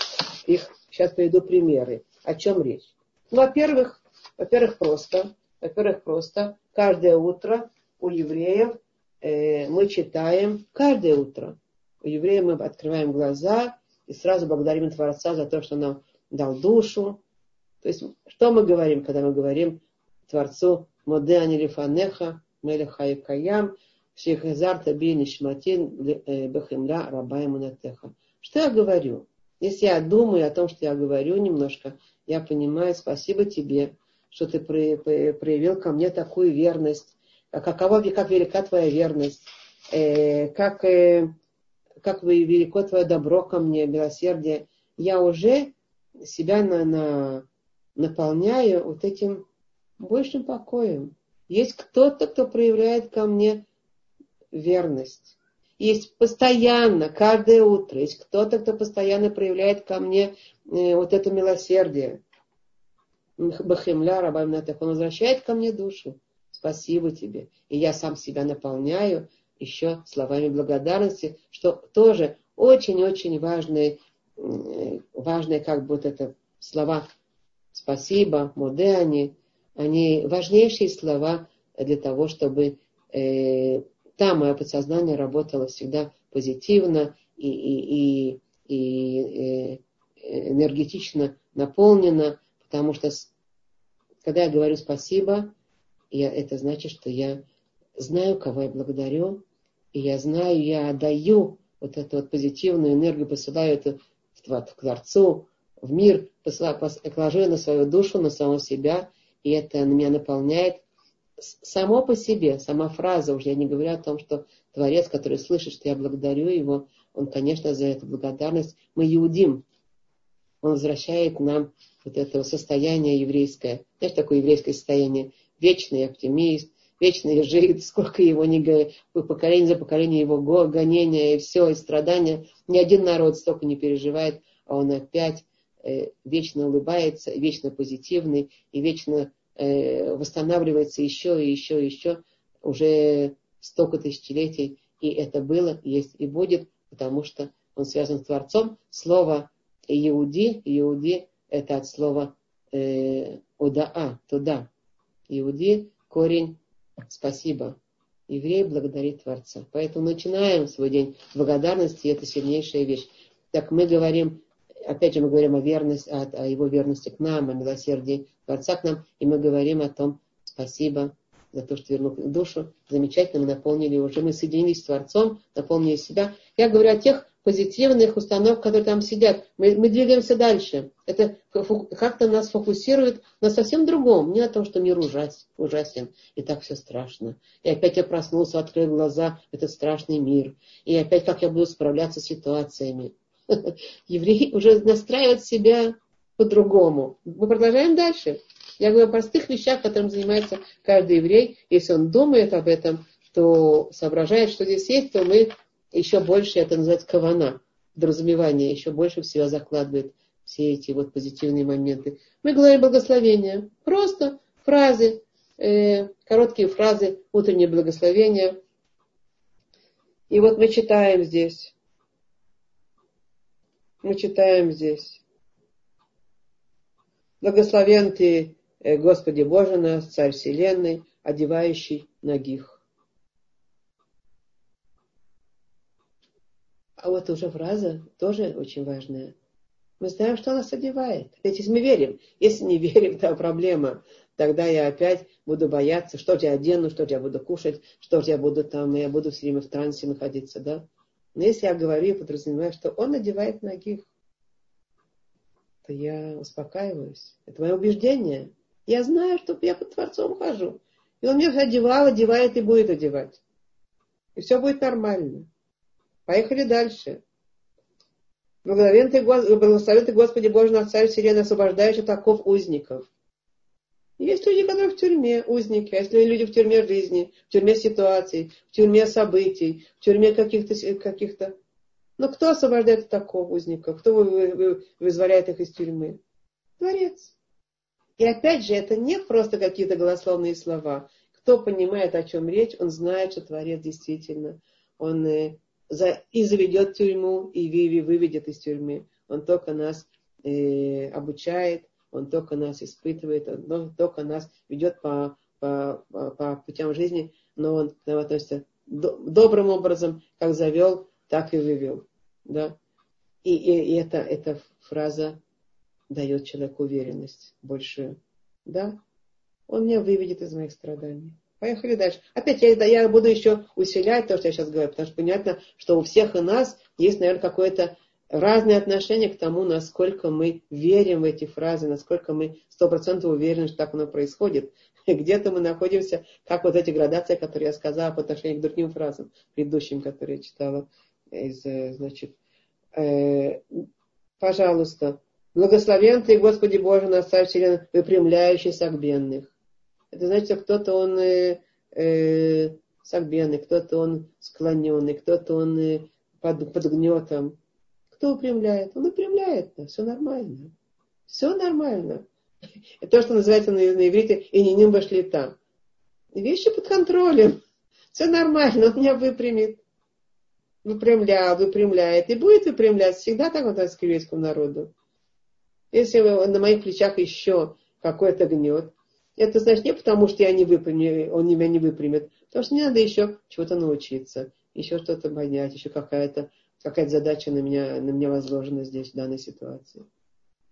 A: их сейчас приведу примеры. О чем речь? Ну, во-первых, во-первых, просто, во-первых, просто каждое утро у евреев э, мы читаем каждое утро. У евреев мы открываем глаза и сразу благодарим Творца за то, что нам дал душу. То есть, что мы говорим, когда мы говорим Творцу Модеани Лифанеха, Мелеха Каям, Шехазар Таби Нишматин Бахимра Раба Мунатеха. Что я говорю? Если я думаю о том, что я говорю немножко, я понимаю, спасибо тебе, что ты проявил ко мне такую верность. А какова, как велика твоя верность, э, как, э, как велико твое добро ко мне, милосердие. Я уже себя на, на, наполняю вот этим большим покоем. Есть кто-то, кто проявляет ко мне верность. Есть постоянно, каждое утро, есть кто-то, кто постоянно проявляет ко мне э, вот это милосердие. Бахемля, Рабамнатах, он возвращает ко мне душу. Спасибо тебе. И я сам себя наполняю еще словами благодарности, что тоже очень-очень важные, важные как бы вот это слова спасибо, модеани, они важнейшие слова для того, чтобы э, там мое подсознание работало всегда позитивно и, и, и, и э, энергетично наполнено, потому что когда я говорю спасибо, я, это значит, что я знаю, кого я благодарю, и я знаю, я отдаю вот эту вот позитивную энергию, посылаю это в, в Творцу, в мир, положу на свою душу, на самого себя – и это меня наполняет само по себе, сама фраза, уже я не говорю о том, что Творец, который слышит, что я благодарю его, он, конечно, за эту благодарность, мы иудим, он возвращает нам вот это состояние еврейское. Знаешь, такое еврейское состояние? Вечный оптимист, вечный жид, сколько его не поколение за поколение его гонения и все, и страдания. Ни один народ столько не переживает, а он опять э, вечно улыбается, вечно позитивный и вечно э, восстанавливается еще и еще и еще уже столько тысячелетий. И это было, есть и будет, потому что он связан с Творцом. Слово Иуди, Иуди это от слова э, Удаа, туда. Иуди, корень спасибо. Еврей благодарит Творца. Поэтому начинаем свой день благодарности, и это сильнейшая вещь. Так мы говорим, опять же мы говорим о верности, о, о его верности к нам, о милосердии Творца к нам, и мы говорим о том, спасибо за то, что вернул душу. Замечательно, мы наполнили уже, мы соединились с Творцом, наполнили себя. Я говорю о тех позитивных установок, которые там сидят. Мы, мы двигаемся дальше. Это как-то нас фокусирует на совсем другом. Не о том, что мир ужас, ужасен, и так все страшно. И опять я проснулся, открыл глаза, этот страшный мир. И опять как я буду справляться с ситуациями. [LAUGHS] Еврей уже настраивает себя по-другому. Мы продолжаем дальше. Я говорю о простых вещах, которым занимается каждый еврей. Если он думает об этом, то соображает, что здесь есть, то мы еще больше, это называется кавана, подразумевание, еще больше в себя закладывает все эти вот позитивные моменты. Мы говорим благословение. Просто фразы, э, короткие фразы, утреннее благословение. И вот мы читаем здесь. Мы читаем здесь. Благословен ты, э, Господи Боже наш, Царь Вселенной, одевающий ногих. А вот уже фраза тоже очень важная. Мы знаем, что нас одевает. Ведь если мы верим, если не верим, [LAUGHS] то проблема. Тогда я опять буду бояться, что я одену, что я буду кушать, что я буду там, я буду все время в трансе находиться, да. Но если я говорю и подразумеваю, что он одевает ногих, то я успокаиваюсь. Это мое убеждение. Я знаю, что я под Творцом хожу. И он меня одевал, одевает и будет одевать. И все будет нормально. Поехали дальше. Благословен ты, благословен ты Господи Боже наш Царь Вселенной, освобождающий таков узников. Есть люди, которые в тюрьме, узники, а если люди в тюрьме жизни, в тюрьме ситуаций, в тюрьме событий, в тюрьме каких-то... Каких Но кто освобождает такого узника? Кто вызволяет их из тюрьмы? Творец. И опять же, это не просто какие-то голословные слова. Кто понимает, о чем речь, он знает, что Творец действительно, он э, за, и заведет тюрьму, и выведет из тюрьмы. Он только нас э, обучает, он только нас испытывает, он только нас ведет по, по, по путям жизни, но он к нам относится добрым образом, как завел, так и вывел. Да? И, и, и это, эта фраза дает человеку уверенность большую. Да? Он меня выведет из моих страданий. Поехали дальше. Опять я, я буду еще усилять то, что я сейчас говорю, потому что понятно, что у всех и нас есть, наверное, какое-то разное отношение к тому, насколько мы верим в эти фразы, насколько мы сто процентов уверены, что так оно происходит. [LAUGHS] Где-то мы находимся, как вот эти градации, которые я сказала по отношению к другим фразам, предыдущим, которые я читала из, э, значит, э, пожалуйста, благословен ты, Господи Боже, на Вселенной, выпрямляющий согбенных. Это значит, кто-то он э, э, согбенный, кто-то он склоненный, кто-то он э, под, под гнетом. Кто упрямляет? Он упрямляет, да, все нормально. Все нормально. Это то, что называется на, на иврите «и не ним вошли там». Вещи под контролем. Все нормально, он меня выпрямит. Выпрямлял, выпрямляет. И будет выпрямлять. Всегда так вот к еврейскому народу. Если на моих плечах еще какой-то гнет, это значит не потому, что я не выпрямлю, он меня не выпрямит, потому что мне надо еще чего-то научиться, еще что-то понять, еще какая-то какая задача на меня, на меня возложена здесь, в данной ситуации.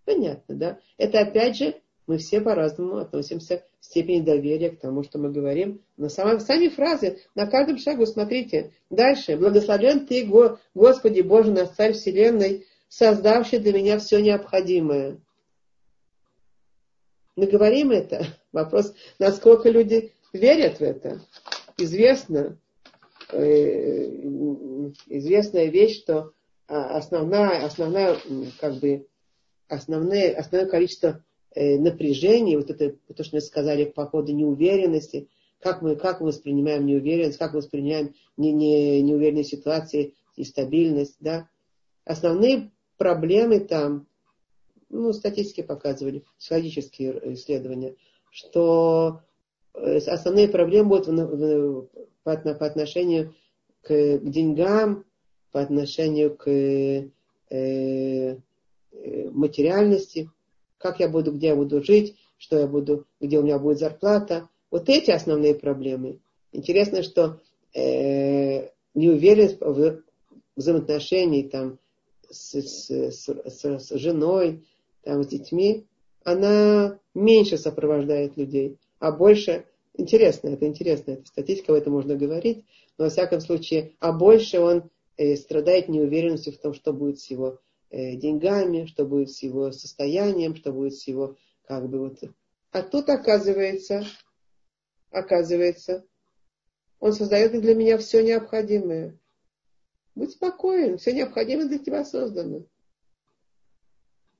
A: Понятно, да? Это опять же, мы все по-разному относимся к степени доверия к тому, что мы говорим. Но сами, сами фразы на каждом шагу, смотрите, дальше. Благословен Ты, Господи Боже, наш Царь Вселенной, создавший для меня все необходимое. Мы говорим это. [LAUGHS] Вопрос, насколько люди верят в это. Известно, э, известная вещь, что основная, основная, как бы, основное, основное количество э, напряжения, вот это, то, что мы сказали по поводу неуверенности, как мы, как мы воспринимаем неуверенность, как мы воспринимаем не, не, неуверенные ситуации и стабильность, да. Основные проблемы там ну, статистики показывали, психологические исследования, что э, основные проблемы будут по, отношению к, деньгам, по отношению к э, э, материальности, как я буду, где я буду жить, что я буду, где у меня будет зарплата. Вот эти основные проблемы. Интересно, что э, неуверенность в взаимоотношении там, с, с, с, с женой, там, с детьми, она меньше сопровождает людей, а больше, интересно, это интересно, это статистика, об этом можно говорить, но во всяком случае, а больше он э, страдает неуверенностью в том, что будет с его э, деньгами, что будет с его состоянием, что будет с его, как бы вот. А тут оказывается, оказывается, он создает для меня все необходимое. Будь спокоен, все необходимое для тебя создано.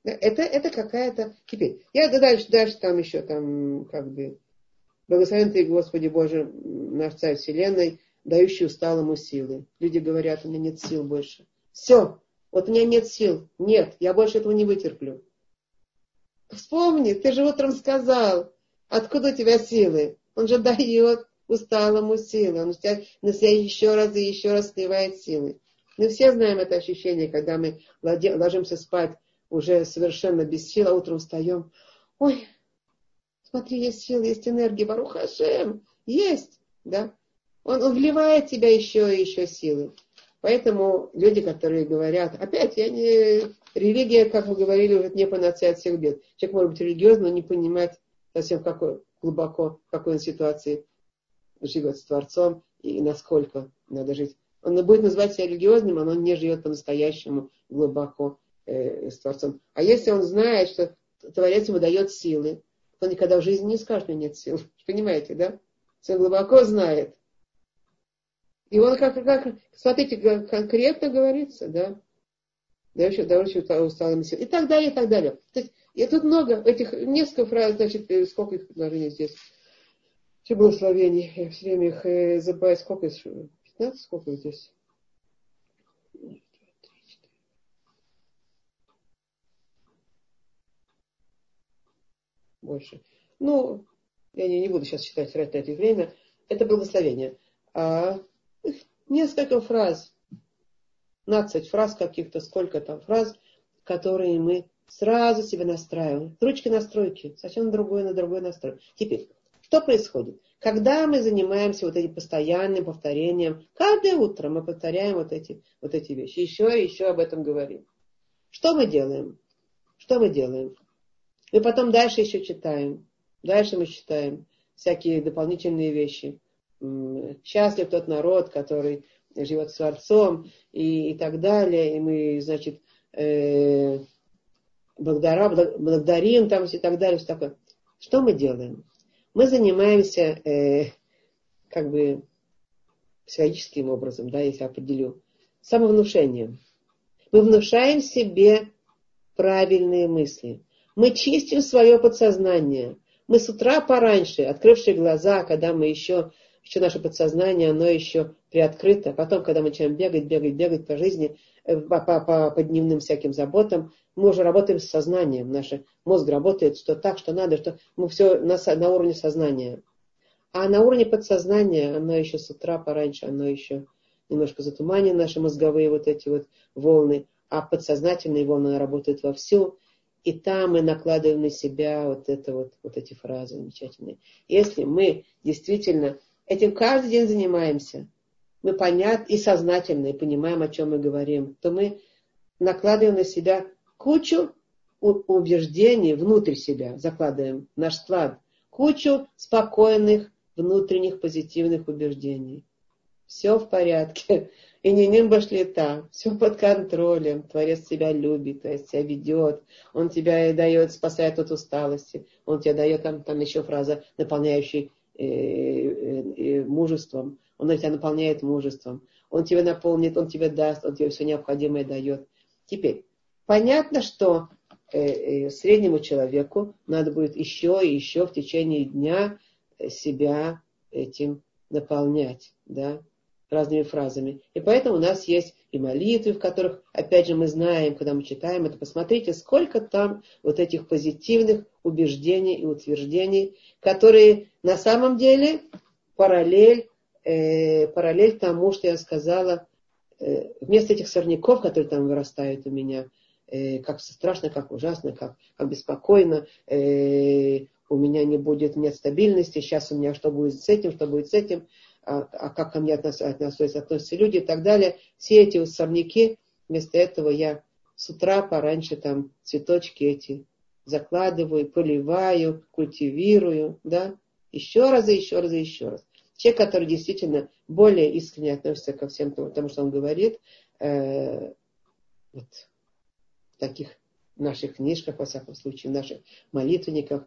A: Это, это какая-то... Теперь, я дальше, дальше там еще, там, как бы, благословен ты, Господи Боже, наш Царь Вселенной, дающий усталому силы. Люди говорят, у меня нет сил больше. Все, вот у меня нет сил. Нет, я больше этого не вытерплю. Вспомни, ты же утром сказал, откуда у тебя силы? Он же дает усталому силы. Он на себя еще раз и еще раз сливает силы. Мы все знаем это ощущение, когда мы ложимся спать уже совершенно без сил, а утром встаем. Ой, смотри, есть силы, есть энергия, Баруха Хашем, есть, да. Он, вливает тебя еще и еще силы. Поэтому люди, которые говорят, опять, я не, религия, как мы говорили, уже не панацея от всех бед. Человек может быть религиозным, но не понимать совсем какой, глубоко, в какой он ситуации живет с Творцом и насколько надо жить. Он будет называть себя религиозным, но он не живет по-настоящему глубоко э, с Творцом. А если он знает, что Творец ему дает силы, он никогда в жизни не скажет, что нет сил. [LAUGHS] Понимаете, да? Все глубоко знает. И он как, как смотрите, конкретно говорится, да? Дающий, дающий усталым сил. И так далее, и так далее. То есть, и тут много этих, несколько фраз, значит, э, сколько их предложений здесь. Все благословений. Я все время их э, забываю, сколько их, 15, сколько здесь? Больше. Ну, я не, не буду сейчас считать, тратить на это время. Это благословение. А, несколько фраз, 15 фраз каких-то, сколько там фраз, которые мы сразу себе настраиваем. Ручки настройки, совсем другой на другой настрой. Теперь, что происходит? Когда мы занимаемся вот этим постоянным повторением, каждое утро мы повторяем вот эти, вот эти вещи, еще и еще об этом говорим. Что мы делаем? Что мы делаем? Мы потом дальше еще читаем. Дальше мы читаем всякие дополнительные вещи. Счастлив тот народ, который живет с Творцом и, и так далее. И мы, значит, э, благодаря, благодарим там и так далее. Все такое. Что мы делаем? Мы занимаемся э, как бы психологическим образом, да, если определю, самовнушением. Мы внушаем себе правильные мысли. Мы чистим свое подсознание. Мы с утра пораньше, открывшие глаза, когда мы еще, еще наше подсознание, оно еще приоткрыто. Потом, когда мы начинаем бегать, бегать, бегать по жизни, э, по, по, по, по дневным всяким заботам, мы уже работаем с сознанием. Наш мозг работает, что так, что надо, что мы все на, на уровне сознания. А на уровне подсознания, оно еще с утра пораньше, оно еще немножко затуманено, наши мозговые вот эти вот волны, а подсознательные волны работают вовсю. И там мы накладываем на себя вот, это вот, вот эти фразы замечательные. Если мы действительно этим каждый день занимаемся, мы понятно и сознательно, и понимаем, о чем мы говорим, то мы накладываем на себя кучу убеждений внутрь себя, закладываем наш склад, кучу спокойных внутренних позитивных убеждений. Все в порядке. И не ним башлета, все под контролем. Творец тебя любит, Творец тебя ведет. Он тебя дает, спасает от усталости. Он тебе дает, там, там еще фраза, наполняющий э, э, э, мужеством. Он тебя наполняет мужеством. Он тебя наполнит, он тебе даст, он тебе все необходимое дает. Теперь, понятно, что среднему человеку надо будет еще и еще в течение дня себя этим наполнять. Да? Разными фразами. И поэтому у нас есть и молитвы, в которых, опять же, мы знаем, когда мы читаем это, посмотрите, сколько там вот этих позитивных убеждений и утверждений, которые на самом деле параллель, э, параллель тому, что я сказала, э, вместо этих сорняков, которые там вырастают у меня, э, как страшно, как ужасно, как, как беспокойно, э, у меня не будет нет стабильности, сейчас у меня что будет с этим, что будет с этим, а, а как ко мне относятся, относятся, относятся люди и так далее. Все эти сорняки, вместо этого я с утра пораньше там цветочки эти закладываю, поливаю, культивирую, да, еще раз еще раз еще раз. Человек, который действительно более искренне относится ко всем тому что он говорит, э, вот, в таких наших книжках, во всяком случае, в наших молитвенниках,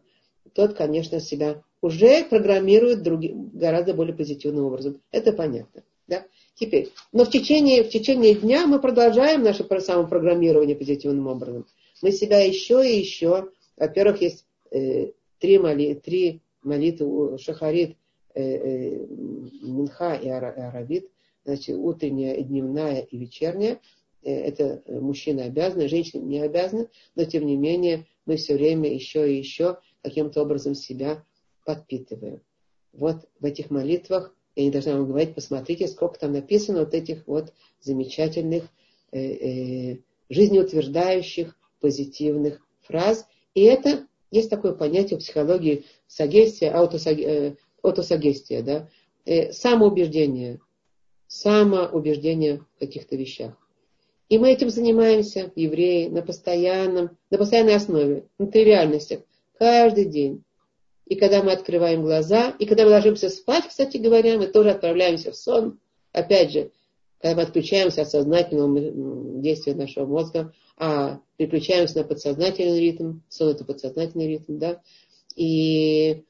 A: тот, конечно, себя уже программирует другим, гораздо более позитивным образом. Это понятно. Да? Теперь, но в течение, в течение дня мы продолжаем наше самопрограммирование позитивным образом. Мы себя еще и еще, во-первых, есть э, три, моли, три молитвы, шахарит, э, э, минха и аравит, значит, утренняя, дневная и вечерняя. Э, это мужчина обязаны, женщины не обязаны, но тем не менее мы все время еще и еще каким-то образом себя подпитываем. Вот в этих молитвах, я не должна вам говорить, посмотрите, сколько там написано вот этих вот замечательных, э, э, жизнеутверждающих, позитивных фраз. И это есть такое понятие в психологии сагестия, аутосагестия, э, аутосагестия да? э, самоубеждение, самоубеждение в каких-то вещах. И мы этим занимаемся, евреи, на постоянном, на постоянной основе, на тривиальностях. Каждый день. И когда мы открываем глаза, и когда мы ложимся спать, кстати говоря, мы тоже отправляемся в сон. Опять же, когда мы отключаемся от сознательного действия нашего мозга, а переключаемся на подсознательный ритм, сон это подсознательный ритм, да, и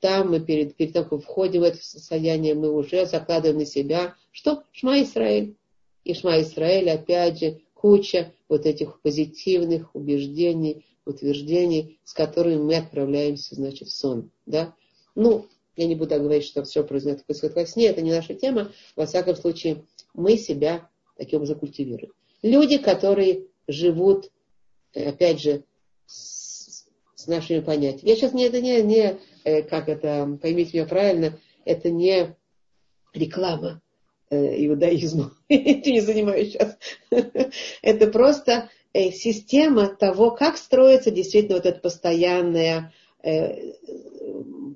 A: там мы перед, перед тем, как входим в это состояние, мы уже закладываем на себя, что Шма Исраэль. И Шма Исраэль, опять же, куча вот этих позитивных убеждений, утверждений, с которыми мы отправляемся, значит, в сон. Да? Ну, я не буду говорить, что все происходит, происходит во сне, это не наша тема. Во всяком случае, мы себя таким образом культивируем. Люди, которые живут, опять же, с, нашими понятиями. Я сейчас не, это не, не, э, как это, поймите меня правильно, это не реклама э, иудаизму. [LAUGHS] Этим не занимаюсь сейчас. [LAUGHS] это просто Э, система того, как строится действительно вот эта постоянная э,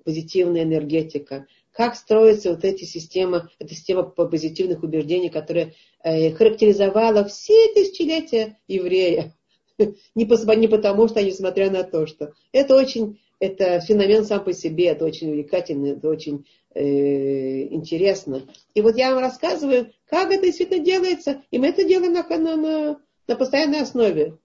A: позитивная энергетика, как строится вот эта система, эта система позитивных убеждений, которая э, характеризовала все тысячелетия еврея. [LAUGHS] Не потому, что, несмотря на то, что это очень, это феномен сам по себе, это очень увлекательно, это очень э, интересно. И вот я вам рассказываю, как это действительно делается, и мы это делаем на, на, на на постоянной основе.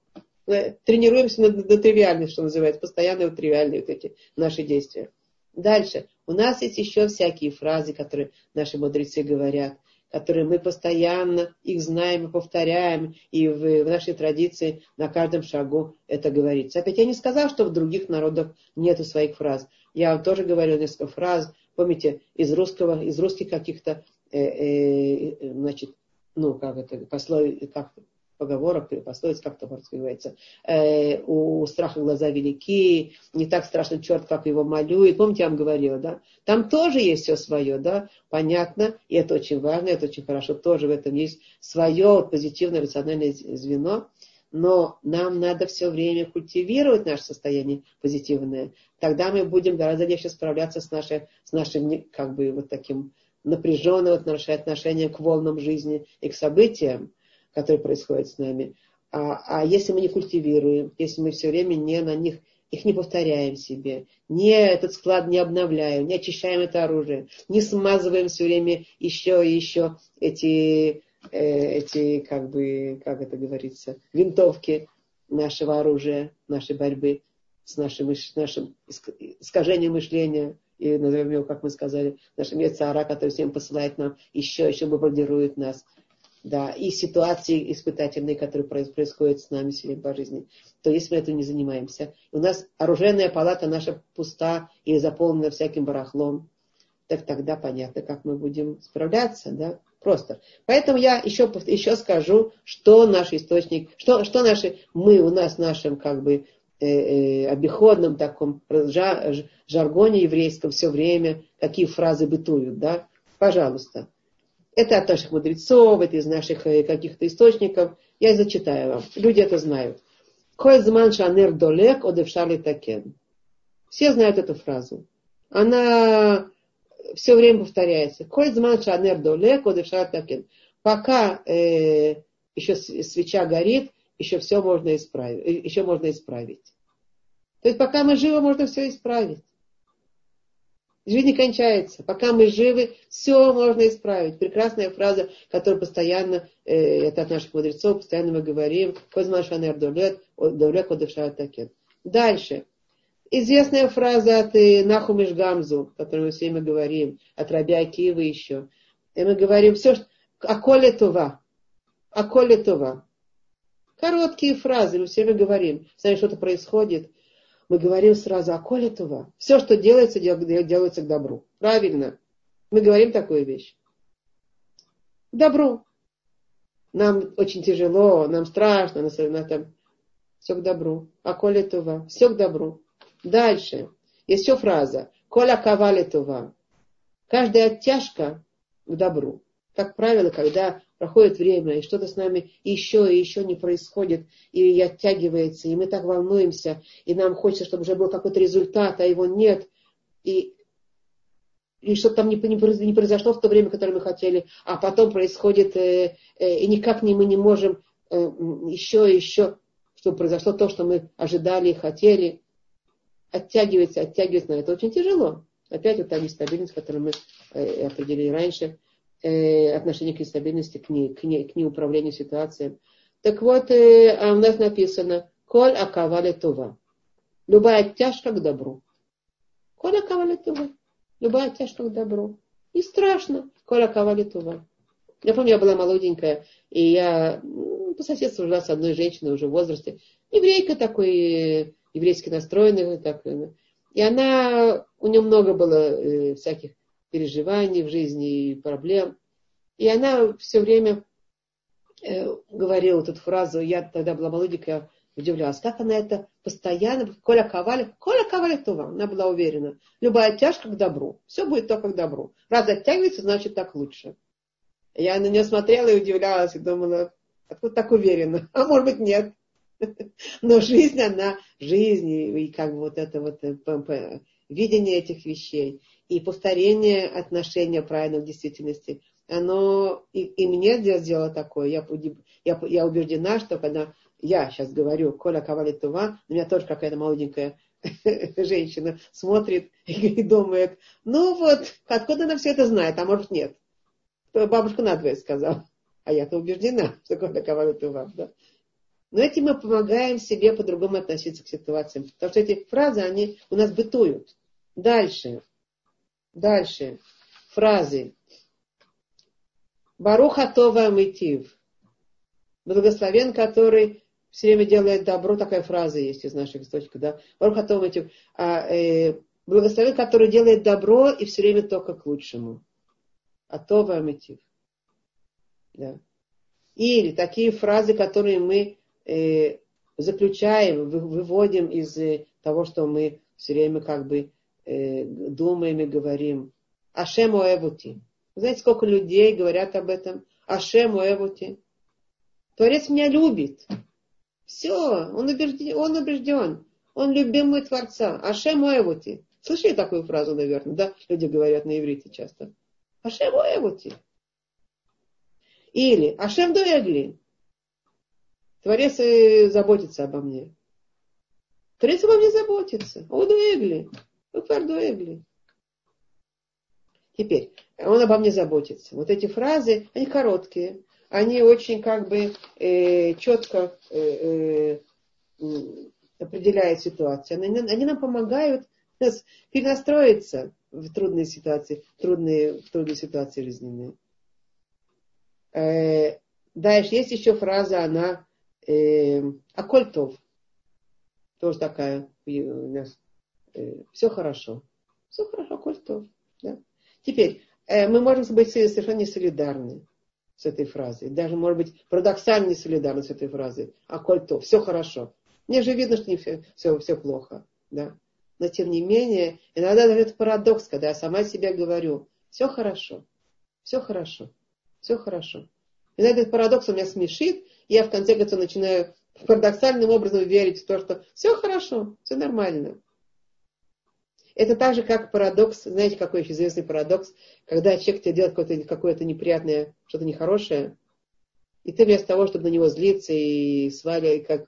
A: Тренируемся на, на тривиальность, что называется, постоянные вот тривиальные вот эти наши действия. Дальше. У нас есть еще всякие фразы, которые наши мудрецы говорят, которые мы постоянно их знаем и повторяем, и в, в нашей традиции на каждом шагу это говорится. Опять я не сказал, что в других народах нету своих фраз. Я вам тоже говорил несколько фраз, помните, из русского, из русских каких-то, э, э, значит, ну, как это, пословиц, как поговорок, пословиц, как то по-русски говорится, э, у страха глаза велики, не так страшно черт, как его малюет. Помните, я вам говорила, да? Там тоже есть все свое, да? Понятно, и это очень важно, это очень хорошо, тоже в этом есть свое вот, позитивное рациональное звено, но нам надо все время культивировать наше состояние позитивное. Тогда мы будем гораздо легче справляться с, нашей, с нашим, как бы, вот таким напряженным отношением к волнам жизни и к событиям которые происходят с нами. А, а если мы не культивируем, если мы все время не на них, их не повторяем себе, не этот склад не обновляем, не очищаем это оружие, не смазываем все время еще и еще эти, э, эти как бы, как это говорится, винтовки нашего оружия, нашей борьбы с нашим, нашим искажением мышления, и назовем его, как мы сказали, нашим яйцара, который всем посылает нам еще, еще бомбардирует нас да, и ситуации испытательные, которые происходят с нами сегодня по жизни, то если мы этим не занимаемся, у нас оружейная палата наша пуста и заполнена всяким барахлом, так тогда понятно, как мы будем справляться, да, просто. Поэтому я еще, еще скажу, что наш источник, что, что наши, мы у нас в нашем как бы э, э, обиходном таком жаргоне еврейском все время, какие фразы бытуют, да, пожалуйста. Это от наших мудрецов, это из наших э, каких-то источников. Я зачитаю вам. Люди это знают. Кользман шанер долек одевшали такен. Все знают эту фразу. Она все время повторяется. Кользман шанер долек одевшали такен. Пока э, еще свеча горит, еще все можно исправить. Э, еще можно исправить. То есть пока мы живы, можно все исправить. Жизнь не кончается. Пока мы живы, все можно исправить. Прекрасная фраза, которую постоянно, э, это от наших мудрецов, постоянно мы говорим. Дальше. Известная фраза от э, Нахумиш Гамзу, которую мы все время говорим, от Раби Акива еще. И мы говорим все, что... Аколе това. Аколе това. Короткие фразы, мы все время говорим. Знаешь, что-то происходит – мы говорим сразу о колитова. Все, что делается, делается к добру. Правильно. Мы говорим такую вещь. К добру. Нам очень тяжело, нам страшно, нас, нас там, все к добру. А колитова. Все к добру. Дальше. Есть еще фраза. Коля кавалитова. Каждая оттяжка к добру. Как правило, когда проходит время, и что-то с нами еще и еще не происходит, и оттягивается, и мы так волнуемся, и нам хочется, чтобы уже был какой-то результат, а его нет, и, и что-то там не, не, не произошло в то время, которое мы хотели, а потом происходит, э, э, и никак не, мы не можем э, еще и еще, чтобы произошло то, что мы ожидали и хотели, оттягивается, оттягивается, это очень тяжело. Опять вот та нестабильность, которую мы э, определили раньше – э, отношение к нестабильности, к, не, к, не, к неуправлению ситуацией. Так вот, э, а у нас написано «Коль акавали това». Любая тяжка к добру. Коль акавали това. Любая тяжка к добру. Не страшно. Коль акавали това. Я помню, я была молоденькая, и я ну, по соседству жила с одной женщиной уже в возрасте. Еврейка такой, э, еврейски настроенная. Так, э, и она, у нее много было э, всяких переживаний в жизни и проблем. И она все время э, говорила эту фразу, я тогда была молоденькая, удивлялась, как она это постоянно, Коля Ковалев, Коля Ковалев Това, она была уверена, любая тяжка к добру, все будет только к добру. Раз оттягивается, значит так лучше. Я на нее смотрела и удивлялась, и думала, откуда так уверена? [LAUGHS] А может быть нет. [LAUGHS] Но жизнь, она, жизнь, и как бы вот это вот э, видение этих вещей и повторение отношения правильно в действительности, оно и, и мне сделало такое. Я, я, я убеждена, что когда я сейчас говорю Коля Кавали Тува, на меня тоже какая-то молоденькая [LAUGHS] женщина смотрит [LAUGHS] и думает, ну вот, откуда она все это знает, а может нет. Бабушка надвое сказала. А я-то убеждена, [LAUGHS] что Коля Кавали Тува. Да? Но этим мы помогаем себе по-другому относиться к ситуациям. Потому что эти фразы, они у нас бытуют. Дальше. Дальше. Фразы. Баруха Това Митив. Благословен, который все время делает добро. Такая фраза есть из наших источников. Да? Баруха Това Митив. А, э, благословен, который делает добро и все время только к лучшему. А Това Митив. Да. Или такие фразы, которые мы э, заключаем, выводим из э, того, что мы все время как бы э, думаем и говорим. Ашем Оэвути. Знаете, сколько людей говорят об этом? Ашем Оэвути. Творец меня любит. Все, он убежден, он убежден. Он любимый Творца. Ашем Оэвути. Слышали такую фразу, наверное, да? Люди говорят на иврите часто. Ашем Оэвути. Или Ашем Дуэгли. Творец э, заботится обо мне. Творец обо мне заботится. О, Дуэгли. Упарду Эгли. Теперь, он обо мне заботится. Вот эти фразы, они короткие, они очень как бы э, четко э, э, определяют ситуацию. Они, они нам помогают нас перенастроиться в трудные ситуации, трудные, в трудные ситуации жизненные. Э, дальше есть еще фраза, она э, Акольтов. Тоже такая у нас все хорошо. Все хорошо, коль то. Да. Теперь, э, мы можем быть совершенно не солидарны с этой фразой. Даже, может быть, парадоксально не солидарны с этой фразой. А коль то, все хорошо. Мне же видно, что не все, все, все плохо. Да? Но тем не менее, иногда это парадокс, когда я сама себе говорю, все хорошо, все хорошо, все хорошо. Иногда этот парадокс у меня смешит, и я в конце концов начинаю парадоксальным образом верить в то, что все хорошо, все нормально. Это так же, как парадокс, знаете, какой еще известный парадокс, когда человек тебе делает какое-то, какое-то неприятное, что-то нехорошее, и ты вместо того, чтобы на него злиться и сваливать, как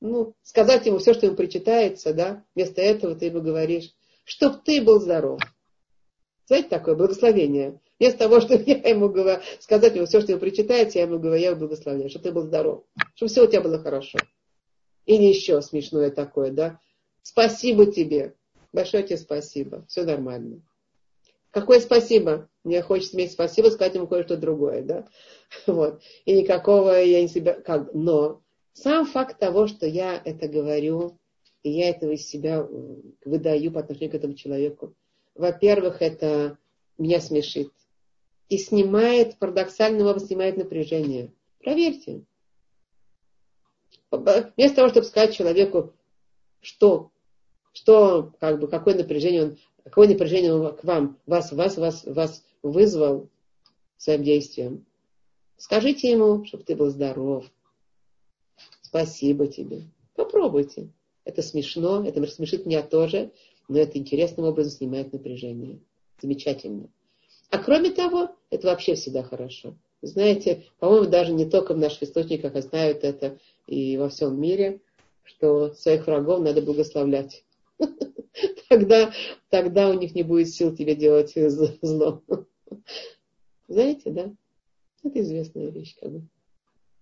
A: ну, сказать ему все, что ему причитается, да, вместо этого ты ему говоришь, чтоб ты был здоров. Знаете такое благословение? Вместо того, [LAUGHS] чтобы я ему говорю, сказать ему все, что ему причитается, я ему говорю, я его благословляю, чтобы ты был здоров, чтобы все у тебя было хорошо. Или еще смешное такое, да, Спасибо тебе. Большое тебе спасибо. Все нормально. Какое спасибо? Мне хочется иметь спасибо, сказать ему кое-что другое, да? [LAUGHS] Вот. И никакого я не себя... Как? Но сам факт того, что я это говорю, и я этого из себя выдаю по отношению к этому человеку, во-первых, это меня смешит. И снимает, парадоксальным образом снимает напряжение. Проверьте. Вместо того, чтобы сказать человеку, что что, как бы, какое напряжение он, какое напряжение он к вам, вас, вас, вас, вас вызвал своим действием. Скажите ему, чтобы ты был здоров. Спасибо тебе. Попробуйте. Это смешно, это смешит меня тоже, но это интересным образом снимает напряжение. Замечательно. А кроме того, это вообще всегда хорошо. Знаете, по-моему, даже не только в наших источниках, а знают это и во всем мире, что своих врагов надо благословлять. Тогда, тогда у них не будет сил тебе делать [LAUGHS] зло. Знаете, да? Это известная вещь, как бы,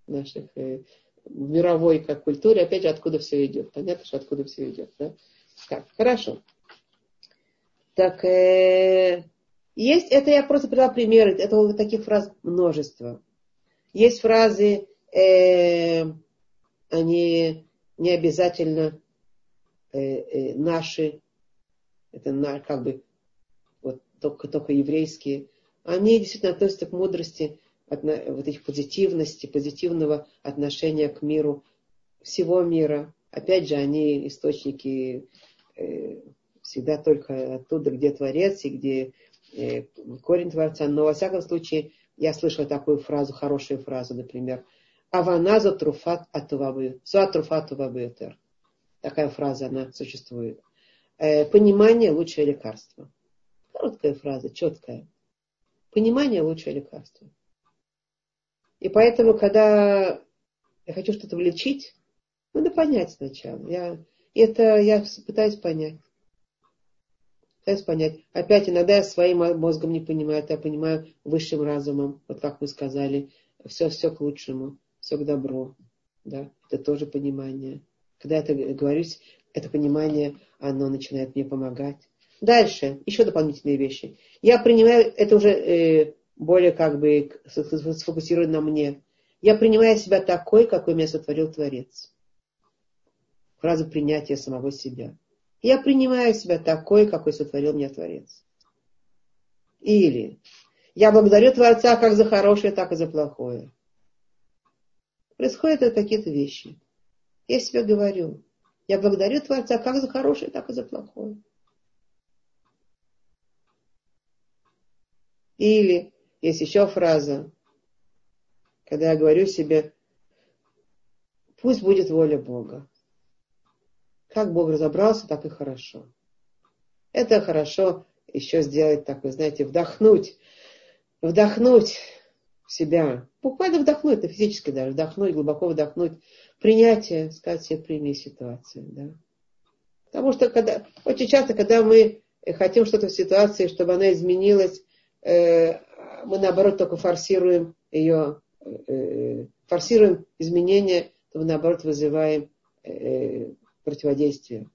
A: наших э, мировой как культуре, опять же, откуда все идет. Понятно, что откуда все идет, да? Так, хорошо. Так, э, есть, это я просто привела примеры, это таких фраз множество. Есть фразы, э, они не обязательно Э, э, наши, это на, как бы вот только, только еврейские, они действительно относятся к мудрости, от, вот этих позитивности, позитивного отношения к миру, всего мира. Опять же, они источники э, всегда только оттуда, где Творец и где корень Творца. Но, во всяком случае, я слышала такую фразу, хорошую фразу, например, Аваназа труфат атувабы, суа труфат атувабы Такая фраза, она существует. Э, понимание – лучшее лекарство. Короткая фраза, четкая. Понимание – лучшее лекарство. И поэтому, когда я хочу что-то влечить, надо понять сначала. Я, это я пытаюсь понять. Пытаюсь понять. Опять иногда я своим мозгом не понимаю, это я понимаю высшим разумом. Вот как вы сказали, все, все к лучшему, все к добру. Да? Это тоже понимание. Когда я это говорюсь, это понимание, оно начинает мне помогать. Дальше, еще дополнительные вещи. Я принимаю, это уже э, более как бы сфокусировано на мне. Я принимаю себя такой, какой меня сотворил Творец. Фраза принятия самого себя. Я принимаю себя такой, какой сотворил меня Творец. Или я благодарю Творца как за хорошее, так и за плохое. Происходят какие-то вещи. Я себе говорю, я благодарю Творца как за хорошее, так и за плохое. Или есть еще фраза, когда я говорю себе, пусть будет воля Бога. Как Бог разобрался, так и хорошо. Это хорошо еще сделать такое, знаете, вдохнуть, вдохнуть в себя, буквально вдохнуть, это физически даже, вдохнуть, глубоко вдохнуть принятие, сказать себе, прими ситуацию. Да? Потому что когда, очень часто, когда мы хотим что-то в ситуации, чтобы она изменилась, э, мы наоборот только форсируем ее, э, форсируем изменения, то мы наоборот вызываем э, противодействие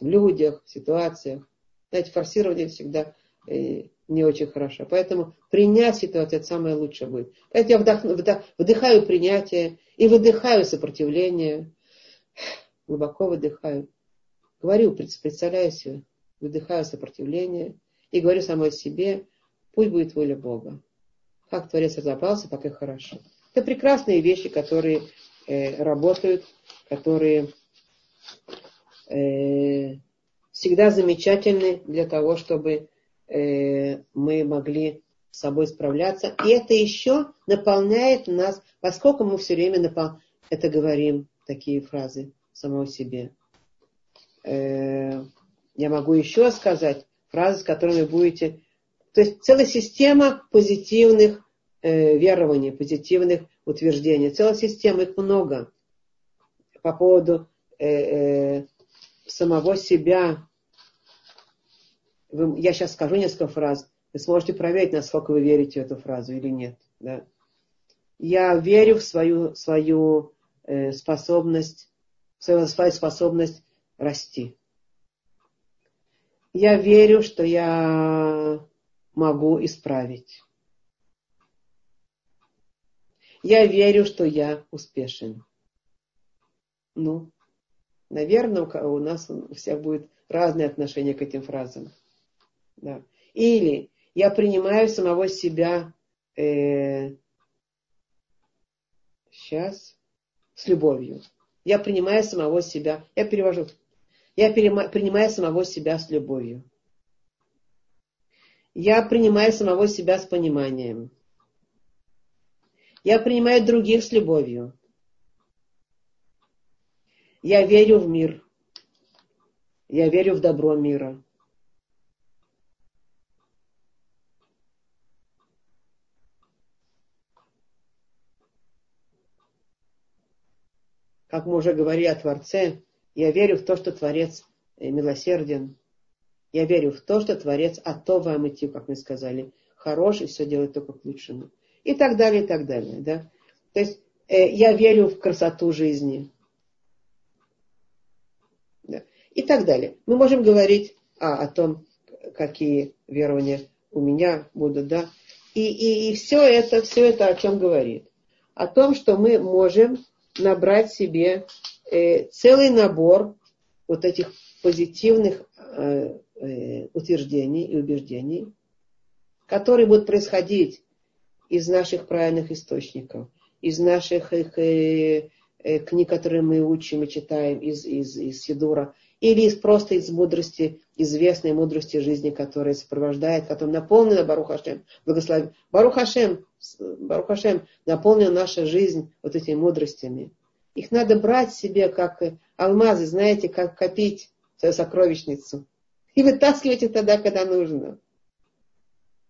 A: в людях, в ситуациях. Знаете, форсирование всегда э, не очень хорошо. Поэтому принять ситуацию, это самое лучшее будет. Поэтому я вдохну, вдох, вдыхаю принятие и выдыхаю сопротивление. Глубоко выдыхаю. Говорю, представляю себе, выдыхаю сопротивление и говорю самой себе, пусть будет воля Бога. Как Творец разобрался, так и хорошо. Это прекрасные вещи, которые э, работают, которые э, всегда замечательны для того, чтобы э, мы могли с собой справляться. И это еще наполняет нас, поскольку мы все время напол... это говорим, такие фразы самого себе. Э, я могу еще сказать фразы, с которыми будете... То есть целая система позитивных э, верований, позитивных утверждений. Целая система, их много. По поводу самого себя. Вы, я сейчас скажу несколько фраз. Вы сможете проверить, насколько вы верите в эту фразу или нет. Да? Я верю в свою, свою э, способность, свою, свою способность расти. Я верю, что я могу исправить. Я верю, что я успешен. Ну, наверное, у нас у всех будет разное отношение к этим фразам. Да. Или я принимаю самого себя э, сейчас с любовью. Я принимаю самого себя. Я перевожу. Я принимаю самого себя с любовью. Я принимаю самого себя с пониманием. Я принимаю других с любовью. Я верю в мир. Я верю в добро мира. Как мы уже говорили о Творце, я верю в то, что Творец э, милосерден. Я верю в то, что Творец Атова Амити, как мы сказали, хорош и все делает только к лучшему. И так далее, и так далее. Да? То есть э, я верю в красоту жизни. Да. И так далее. Мы можем говорить а, о том, какие верования у меня будут, да. И, и, и все это, все это о чем говорит? О том, что мы можем набрать себе э, целый набор вот этих позитивных э, э, утверждений и убеждений, которые будут происходить из наших правильных источников, из наших их, э, э, книг, которые мы учим и читаем, из, из, из Сидура, или из, просто из мудрости, известной мудрости жизни, которая сопровождает, которая наполнена Барух Хашем, благослови. Барух Хашем, Барух Хашем, наполнена наша жизнь вот этими мудростями. Их надо брать себе как алмазы, знаете, как копить свою сокровищницу. И вытаскивать их тогда, когда нужно.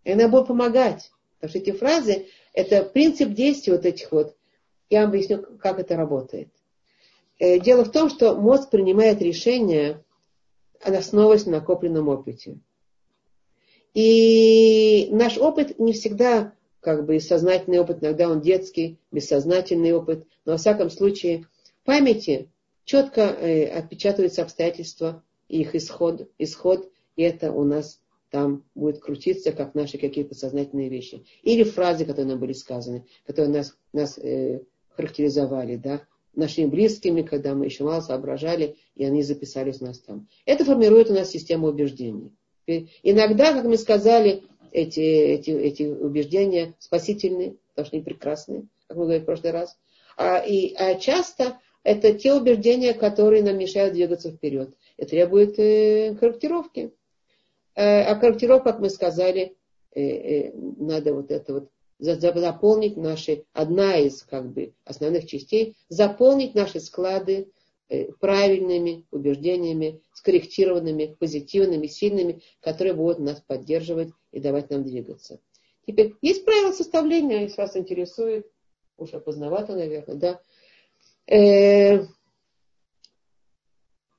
A: И она будет помогать. Потому что эти фразы, это принцип действия вот этих вот. Я вам объясню, как это работает. Э, дело в том, что мозг принимает решение, основываясь на накопленном опыте. И наш опыт не всегда как бы сознательный опыт, иногда он детский, бессознательный опыт, но во всяком случае в памяти четко э, отпечатываются обстоятельства и их исход, исход, и это у нас там будет крутиться, как наши какие-то сознательные вещи. Или фразы, которые нам были сказаны, которые нас, нас э, характеризовали, да, нашими близкими, когда мы еще мало соображали, и они записались у нас там. Это формирует у нас систему убеждений. Иногда, как мы сказали, эти, эти, эти убеждения спасительные, потому что они прекрасные, как мы говорили в прошлый раз. А, и, а часто это те убеждения, которые нам мешают двигаться вперед. И требует э, корректировки. Э, а корректировка, как мы сказали, э, э, надо вот это вот заполнить наши, одна из как бы основных частей, заполнить наши склады э, правильными убеждениями, скорректированными, позитивными, сильными, которые будут нас поддерживать и давать нам двигаться. Теперь, есть правила составления, если вас интересует, уже поздновато, наверное, да. Э,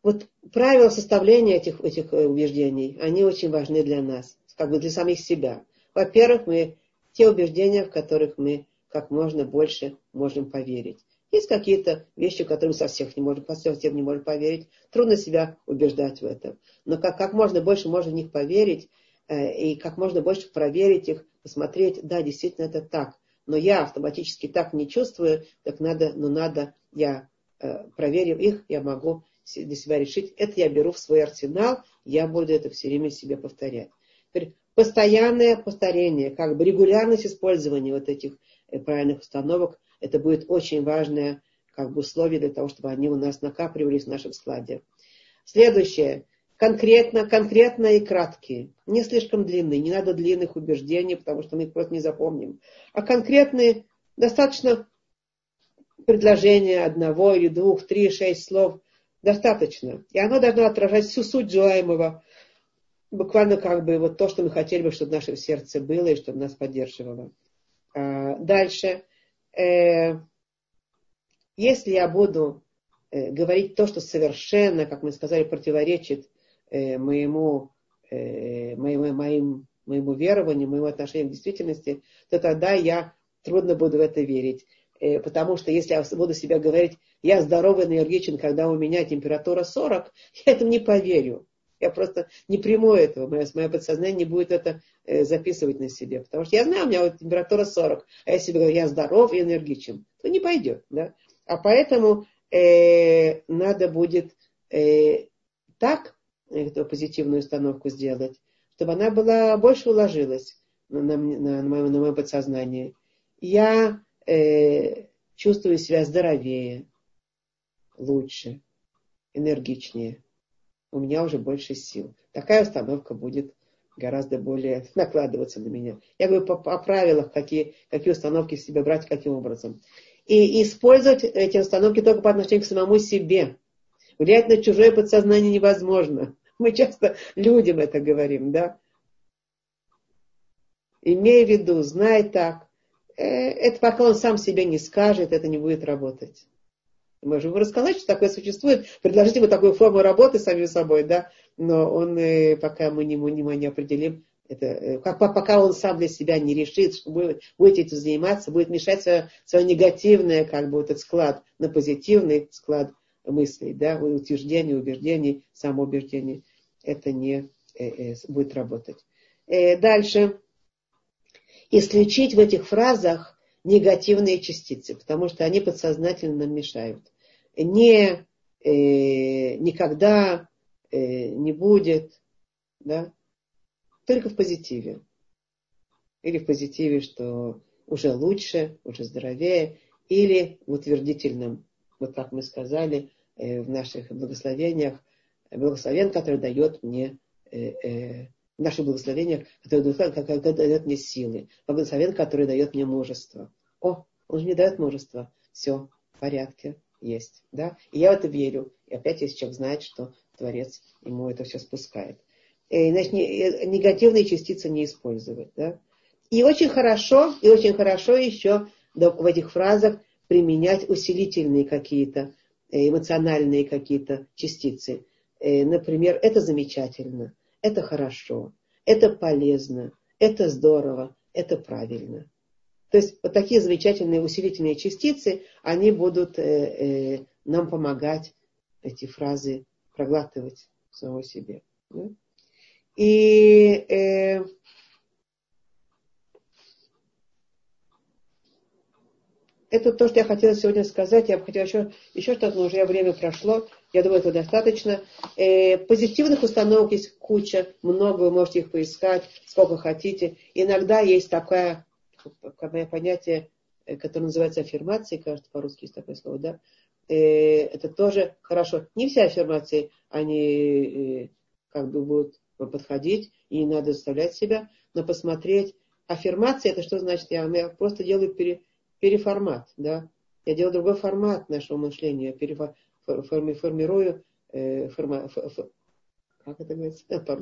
A: вот правила составления этих, этих э, убеждений, они очень важны для нас, как бы для самих себя. Во-первых, мы те убеждения, в которых мы как можно больше можем поверить. Есть какие-то вещи, которые мы совсем не можем, совсем не можем поверить. Трудно себя убеждать в этом. Но как, как можно больше можно в них поверить, Э, и как можно больше проверить их, посмотреть, да, действительно это так. Но я автоматически так не чувствую, так надо, но надо, я э, проверив их, я могу для себя решить, это я беру в свой арсенал, я буду это все время себе повторять. Постоянное повторение, как бы регулярность использования вот этих э, правильных установок, это будет очень важное как бы условие для того, чтобы они у нас накапливались в нашем складе. Следующее. Конкретно, конкретно и краткие. Не слишком длинные. Не надо длинных убеждений, потому что мы их просто не запомним. А конкретные, достаточно предложения одного или двух, три, шесть слов. Достаточно. И оно должно отражать всю суть желаемого буквально как бы вот то, что мы хотели бы, чтобы в нашем сердце было и чтобы нас поддерживало. А, дальше. Э, если я буду э, говорить то, что совершенно, как мы сказали, противоречит э, моему, моему, моим, моему верованию, моему отношению к действительности, то тогда я трудно буду в это верить. Потому что если я буду себя говорить, я здоровый, энергичен, когда у меня температура 40, [LAUGHS] я этому не поверю. Я просто не приму этого. Мое, мое подсознание не будет это э, записывать на себе. Потому что я знаю, у меня вот температура 40, а я себе говорю, я здоров и энергичен. То не пойдет. Да? А поэтому э, надо будет э, так эту позитивную установку сделать, чтобы она была больше уложилась на, на, на, на, мое, на мое подсознание. Я э, чувствую себя здоровее, лучше, энергичнее у меня уже больше сил. Такая установка будет гораздо более накладываться на меня. Я говорю по, по правилах, какие, какие установки в себе брать, каким образом. И использовать эти установки только по отношению к самому себе. Влиять на чужое подсознание невозможно. [LAUGHS] Мы часто людям это говорим, да? Имей в виду, знай так. Э, это пока он сам себе не скажет, это не будет работать. Мы можем рассказать, что такое существует, предложить ему такую форму работы самим собой, да, но он, э, пока мы не, не, определим, это, э, как, пока он сам для себя не решит, что будет, будет этим заниматься, будет мешать свое, свое негативное, как бы, этот склад на позитивный склад мыслей, да, утверждений, убеждений, самоубеждений. Это не э, э, будет работать. Э, дальше. Исключить в этих фразах негативные частицы, потому что они подсознательно нам мешают. Не, э, никогда э, не будет, да, только в позитиве. Или в позитиве, что уже лучше, уже здоровее, или в утвердительном, вот как мы сказали э, в наших благословениях, благословен, который дает мне э, э, наше благословение, которое дает, мне силы, благословен, который дает мне мужество. О, он же не дает мужество. Все, в порядке, есть. Да? И я в это верю. И опять если человек знает, что Творец ему это все спускает. И, э, значит, э, негативные частицы не использовать. Да? И очень хорошо, и очень хорошо еще в этих фразах применять усилительные какие-то, э, эмоциональные какие-то частицы. Например, это замечательно, это хорошо, это полезно, это здорово, это правильно. То есть вот такие замечательные усилительные частицы, они будут э, э, нам помогать эти фразы проглатывать самого себе. Да? И э, это то, что я хотела сегодня сказать. Я бы хотела еще, еще что-то, но уже время прошло. Я думаю, это достаточно. Э, позитивных установок есть куча, много, вы можете их поискать, сколько хотите. Иногда есть такая такое понятие, э, которое называется аффирмацией, кажется, по-русски есть такое слово, да, э, это тоже хорошо. Не все аффирмации, они э, как бы будут подходить, и не надо заставлять себя, но посмотреть. Аффирмация, это что значит? Я, я просто делаю пере, переформат, да. Я делаю другой формат нашего мышления, перефор, форми, формирую, э, форма, ф, как это говорится? [LAUGHS]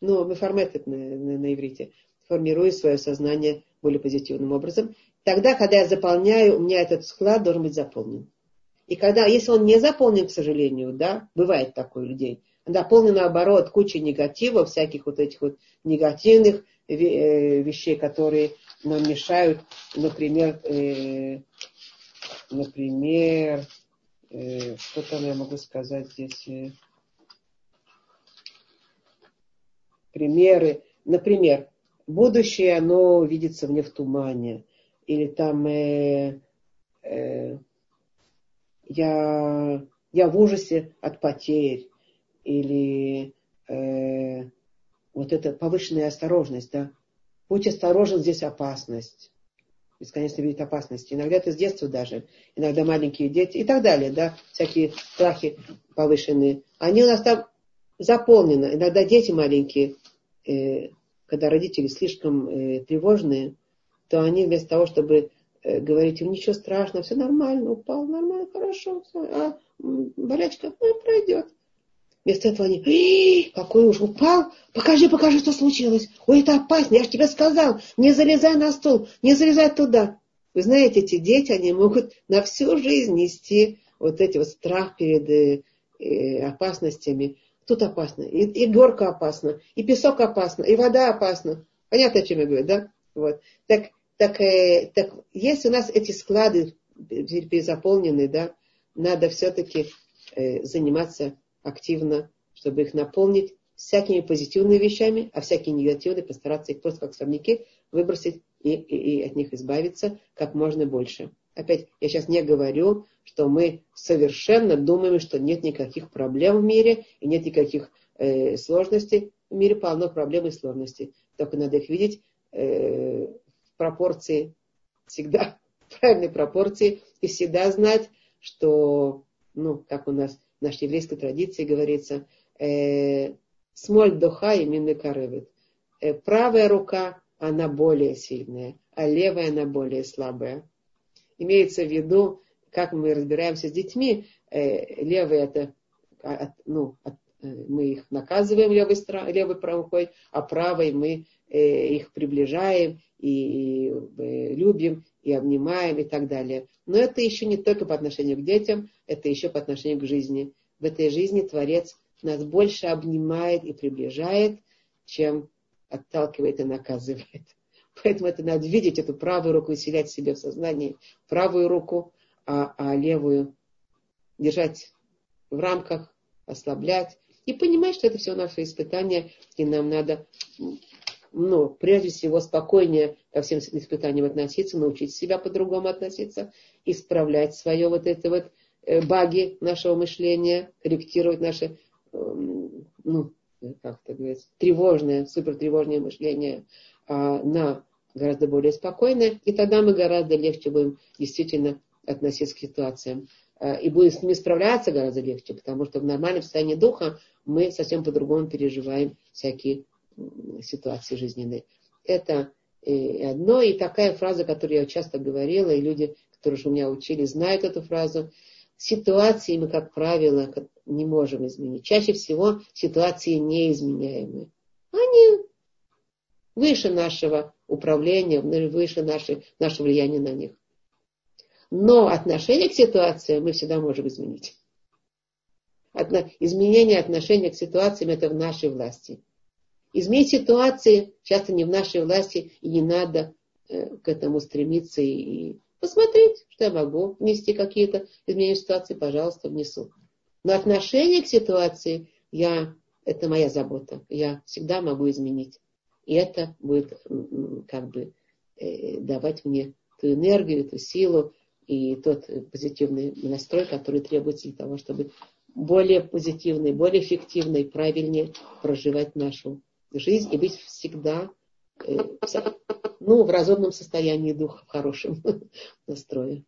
A: Ну, формат на, на, на иврите формирую свое сознание более позитивным образом. Тогда, когда я заполняю, у меня этот склад должен быть заполнен. И когда, если он не заполнен, к сожалению, да, бывает такое у людей, заполнен наоборот кучей негатива, всяких вот этих вот негативных э, вещей, которые нам мешают, например, э, например, что там я могу сказать здесь, э, примеры, например, будущее, оно видится мне в тумане. Или там э, э, я, я в ужасе от потерь. Или э, вот эта повышенная осторожность, да. Будь осторожен, здесь опасность. Бесконечно видеть опасности. Иногда это с детства даже. Иногда маленькие дети и так далее, да. Всякие страхи повышенные. Они у нас там заполнены. Иногда дети маленькие, э, когда родители слишком э, тревожные, то они вместо того, чтобы э, говорить им ничего страшного, все нормально, упал, нормально, хорошо, все, а болячка ну, пройдет. Вместо этого они, какой уж упал, покажи, покажи, что случилось. Ой, это опасно, я же тебе сказал, не залезай на стол, не залезай туда. Вы знаете, эти дети, они могут на всю жизнь нести вот эти вот страх перед э, э, опасностями. Тут опасно, и, и горка опасна, и песок опасно, и вода опасна. Понятно, о чем я говорю, да? Вот. Так, так, э, так если у нас эти склады перезаполнены, да, надо все-таки э, заниматься активно, чтобы их наполнить всякими позитивными вещами, а всякие негативные постараться их просто как сорняки выбросить и, и, и от них избавиться как можно больше. Опять, я сейчас не говорю, что мы совершенно думаем, что нет никаких проблем в мире и нет никаких э, сложностей. В мире полно проблем и сложностей. Только надо их видеть э, в пропорции, всегда [LAUGHS] в правильной пропорции, и всегда знать, что, ну, как у нас в нашей еврейской традиции говорится, э, смоль духа и мины карывит. Э, правая рука, она более сильная, а левая, она более слабая. Имеется в виду, как мы разбираемся с детьми, э, левая это, от, ну, от, мы их наказываем левой, левой рукой, а правой мы э, их приближаем и, и э, любим и обнимаем и так далее. Но это еще не только по отношению к детям, это еще по отношению к жизни. В этой жизни Творец нас больше обнимает и приближает, чем отталкивает и наказывает. [LAUGHS] Поэтому это надо видеть, эту правую руку усилять себе в сознании, правую руку, а, а левую держать в рамках, ослаблять и понимать, что это все наше испытание, и нам надо ну, прежде всего, спокойнее ко всем испытаниям относиться, научить себя по-другому относиться, исправлять свое вот это вот э, баги нашего мышления, корректировать наше, эм, ну, как это говорится, тревожное, супертревожное мышление а, на гораздо более спокойное, и тогда мы гораздо легче будем действительно относиться к ситуациям. А, и будем с ними справляться гораздо легче, потому что в нормальном состоянии духа мы совсем по-другому переживаем всякие ситуации жизненной. Это э, одно, и такая фраза, которую я часто говорила, и люди, которые у меня учили, знают эту фразу. Ситуации мы, как правило, не можем изменить. Чаще всего ситуации неизменяемые. Они выше нашего управления, выше нашей, нашего влияния на них. Но отношение к ситуации мы всегда можем изменить. Изменение отношения к ситуациям это в нашей власти. Изменить ситуации часто не в нашей власти, и не надо э, к этому стремиться и посмотреть, что я могу внести какие-то изменения ситуации, пожалуйста, внесу. Но отношение к ситуации я, это моя забота. Я всегда могу изменить. И это будет как бы э, давать мне ту энергию, ту силу и тот позитивный настрой, который требуется для того, чтобы более позитивный, более эффективно правильнее проживать нашу жизнь и быть всегда э, ну, в разумном состоянии духа, в хорошем [LAUGHS] настрое.